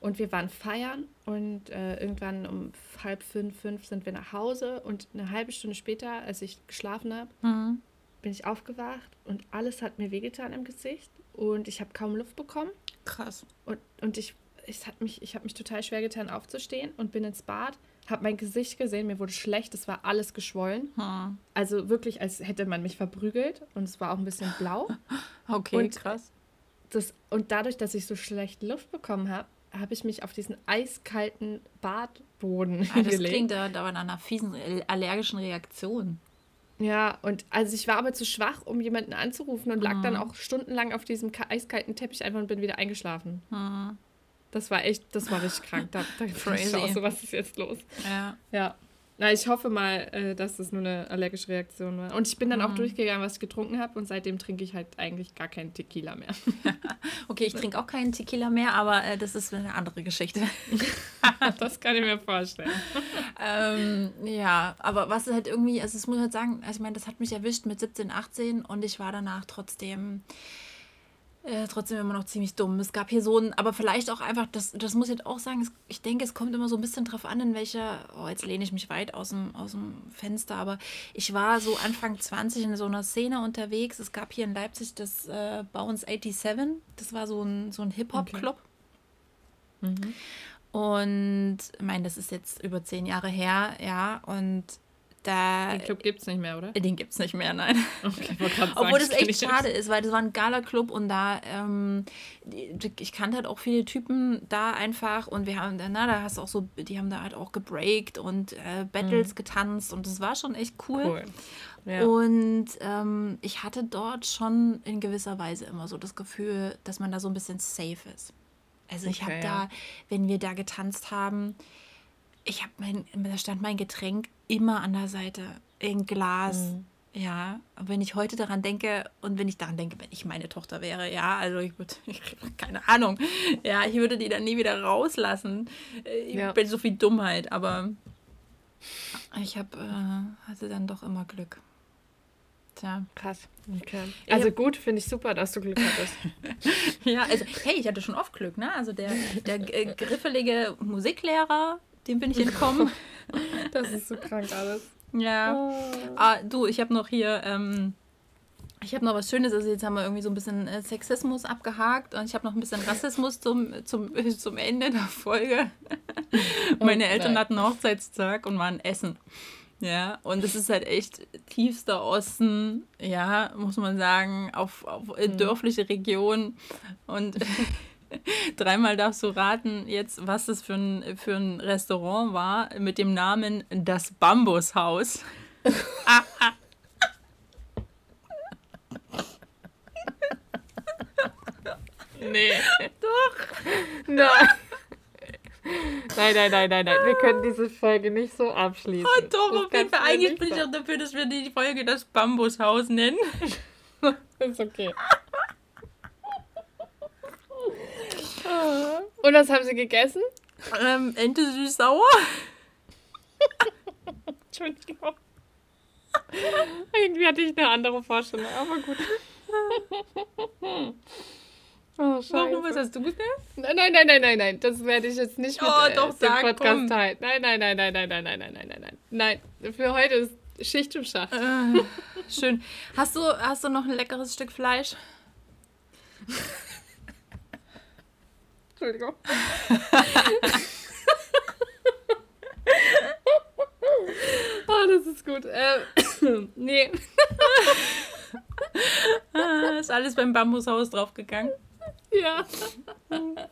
Und wir waren feiern und äh, irgendwann um halb fünf, fünf sind wir nach Hause und eine halbe Stunde später, als ich geschlafen habe, mhm. bin ich aufgewacht und alles hat mir wehgetan im Gesicht und ich habe kaum Luft bekommen. Krass. Und, und ich, ich habe mich, hab mich total schwer getan aufzustehen und bin ins Bad, habe mein Gesicht gesehen, mir wurde schlecht, es war alles geschwollen. Mhm. Also wirklich, als hätte man mich verprügelt und es war auch ein bisschen blau. okay, und krass. Das, und dadurch, dass ich so schlecht Luft bekommen habe, habe ich mich auf diesen eiskalten Badboden ah, das gelegt. klingt da, da an einer fiesen allergischen Reaktion. Ja, und also ich war aber zu schwach, um jemanden anzurufen und lag mhm. dann auch stundenlang auf diesem eiskalten Teppich einfach und bin wieder eingeschlafen. Mhm. Das war echt, das war richtig krank. Da, da Crazy. Ich auch so, was ist jetzt los? Ja. Ja. Na, ich hoffe mal, äh, dass das nur eine allergische Reaktion war. Und ich bin dann auch mhm. durchgegangen, was ich getrunken habe und seitdem trinke ich halt eigentlich gar keinen Tequila mehr. okay, ich trinke auch keinen Tequila mehr, aber äh, das ist eine andere Geschichte. das kann ich mir vorstellen. ähm, ja, aber was halt irgendwie, also es muss halt sagen, also ich meine, das hat mich erwischt mit 17, 18 und ich war danach trotzdem äh, trotzdem immer noch ziemlich dumm. Es gab hier so ein, aber vielleicht auch einfach, das, das muss ich jetzt auch sagen, es, ich denke, es kommt immer so ein bisschen drauf an, in welcher, oh, jetzt lehne ich mich weit aus dem, aus dem Fenster, aber ich war so Anfang 20 in so einer Szene unterwegs. Es gab hier in Leipzig das äh, Bounce 87, das war so ein, so ein Hip-Hop-Club. Okay. Mhm. Und ich meine, das ist jetzt über zehn Jahre her, ja, und da, den Club gibt es nicht mehr, oder? Den gibt es nicht mehr, nein. Okay, sagen, Obwohl das echt schade ist, weil das war ein Gala-Club und da, ähm, ich kannte halt auch viele Typen da einfach und wir haben, na, da hast du auch so, die haben da halt auch gebreakt und äh, Battles mhm. getanzt und das war schon echt cool. cool. Ja. Und ähm, ich hatte dort schon in gewisser Weise immer so das Gefühl, dass man da so ein bisschen safe ist. Also ich okay, habe da, wenn wir da getanzt haben, ich habe mein, da stand mein Getränk immer an der Seite, in Glas. Mhm. Ja, wenn ich heute daran denke und wenn ich daran denke, wenn ich meine Tochter wäre, ja, also ich würde, keine Ahnung, ja, ich würde die dann nie wieder rauslassen. Ich ja. bin so viel Dummheit, aber ich habe, äh, hatte dann doch immer Glück. Tja. Krass. Okay. Also ja. gut, finde ich super, dass du Glück hattest. ja, also hey, ich hatte schon oft Glück, ne? Also der, der griffelige Musiklehrer, dem bin ich entkommen. das ist so krank alles. Ja. Oh. Ah, du, ich habe noch hier ähm, Ich habe noch was Schönes, also jetzt haben wir irgendwie so ein bisschen äh, Sexismus abgehakt und ich habe noch ein bisschen Rassismus zum, zum, zum Ende der Folge. Meine Eltern hatten Hochzeitstag und waren essen. Ja, und es ist halt echt tiefster Osten, ja, muss man sagen, auf, auf mhm. dörfliche Region. Und dreimal darfst du raten, jetzt, was das für ein, für ein Restaurant war mit dem Namen Das Bambushaus. ah, ah. Nee. Doch. Nein. Nein, nein, nein, nein, nein. Wir können diese Folge nicht so abschließen. Oh, doch, auf jeden Fall. Eigentlich bin ich auch dafür, dass wir die Folge das Bambushaus nennen. ist okay. Und was haben Sie gegessen? Ähm, Ente süß-sauer. Entschuldigung. Irgendwie hatte ich eine andere Vorstellung, aber gut. Oh, Warum? Was hast du gesagt? Nein, nein, nein, nein, nein, nein. Das werde ich jetzt nicht mit oh, äh, doch, dem Podcast komm. teilen. Nein, nein, nein, nein, nein, nein, nein, nein, nein, nein, nein. Nein, für heute ist Schicht im Schacht. Äh, schön. Hast du, hast du noch ein leckeres Stück Fleisch? Entschuldigung. oh, das ist gut. Äh, nee. ah, ist alles beim Bambushaus draufgegangen. Ja.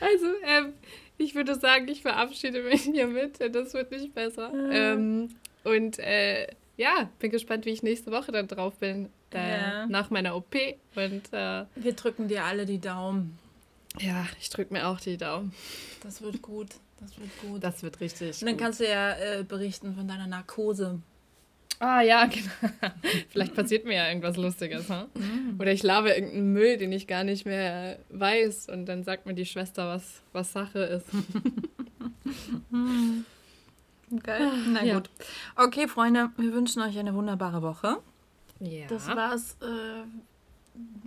Also, ähm, ich würde sagen, ich verabschiede mich hiermit. Das wird nicht besser. Ähm, und äh, ja, bin gespannt, wie ich nächste Woche dann drauf bin. Äh, ja. Nach meiner OP. Und, äh, Wir drücken dir alle die Daumen. Ja, ich drücke mir auch die Daumen. Das wird gut. Das wird gut. Das wird richtig. Und dann gut. kannst du ja äh, berichten von deiner Narkose. Ah ja, genau. Vielleicht passiert mir ja irgendwas Lustiges. Huh? Mhm. Oder ich labe irgendeinen Müll, den ich gar nicht mehr weiß. Und dann sagt mir die Schwester, was, was Sache ist. Geil. Ah, Na ja. gut. Okay, Freunde, wir wünschen euch eine wunderbare Woche. Ja. Das war's äh,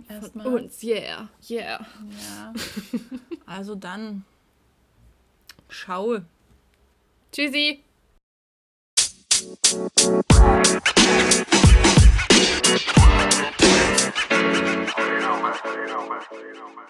Erstmal. Uns, yeah, yeah. Ja. Also dann, schaue. Tschüssi. you know, man. You know, man. You know, man.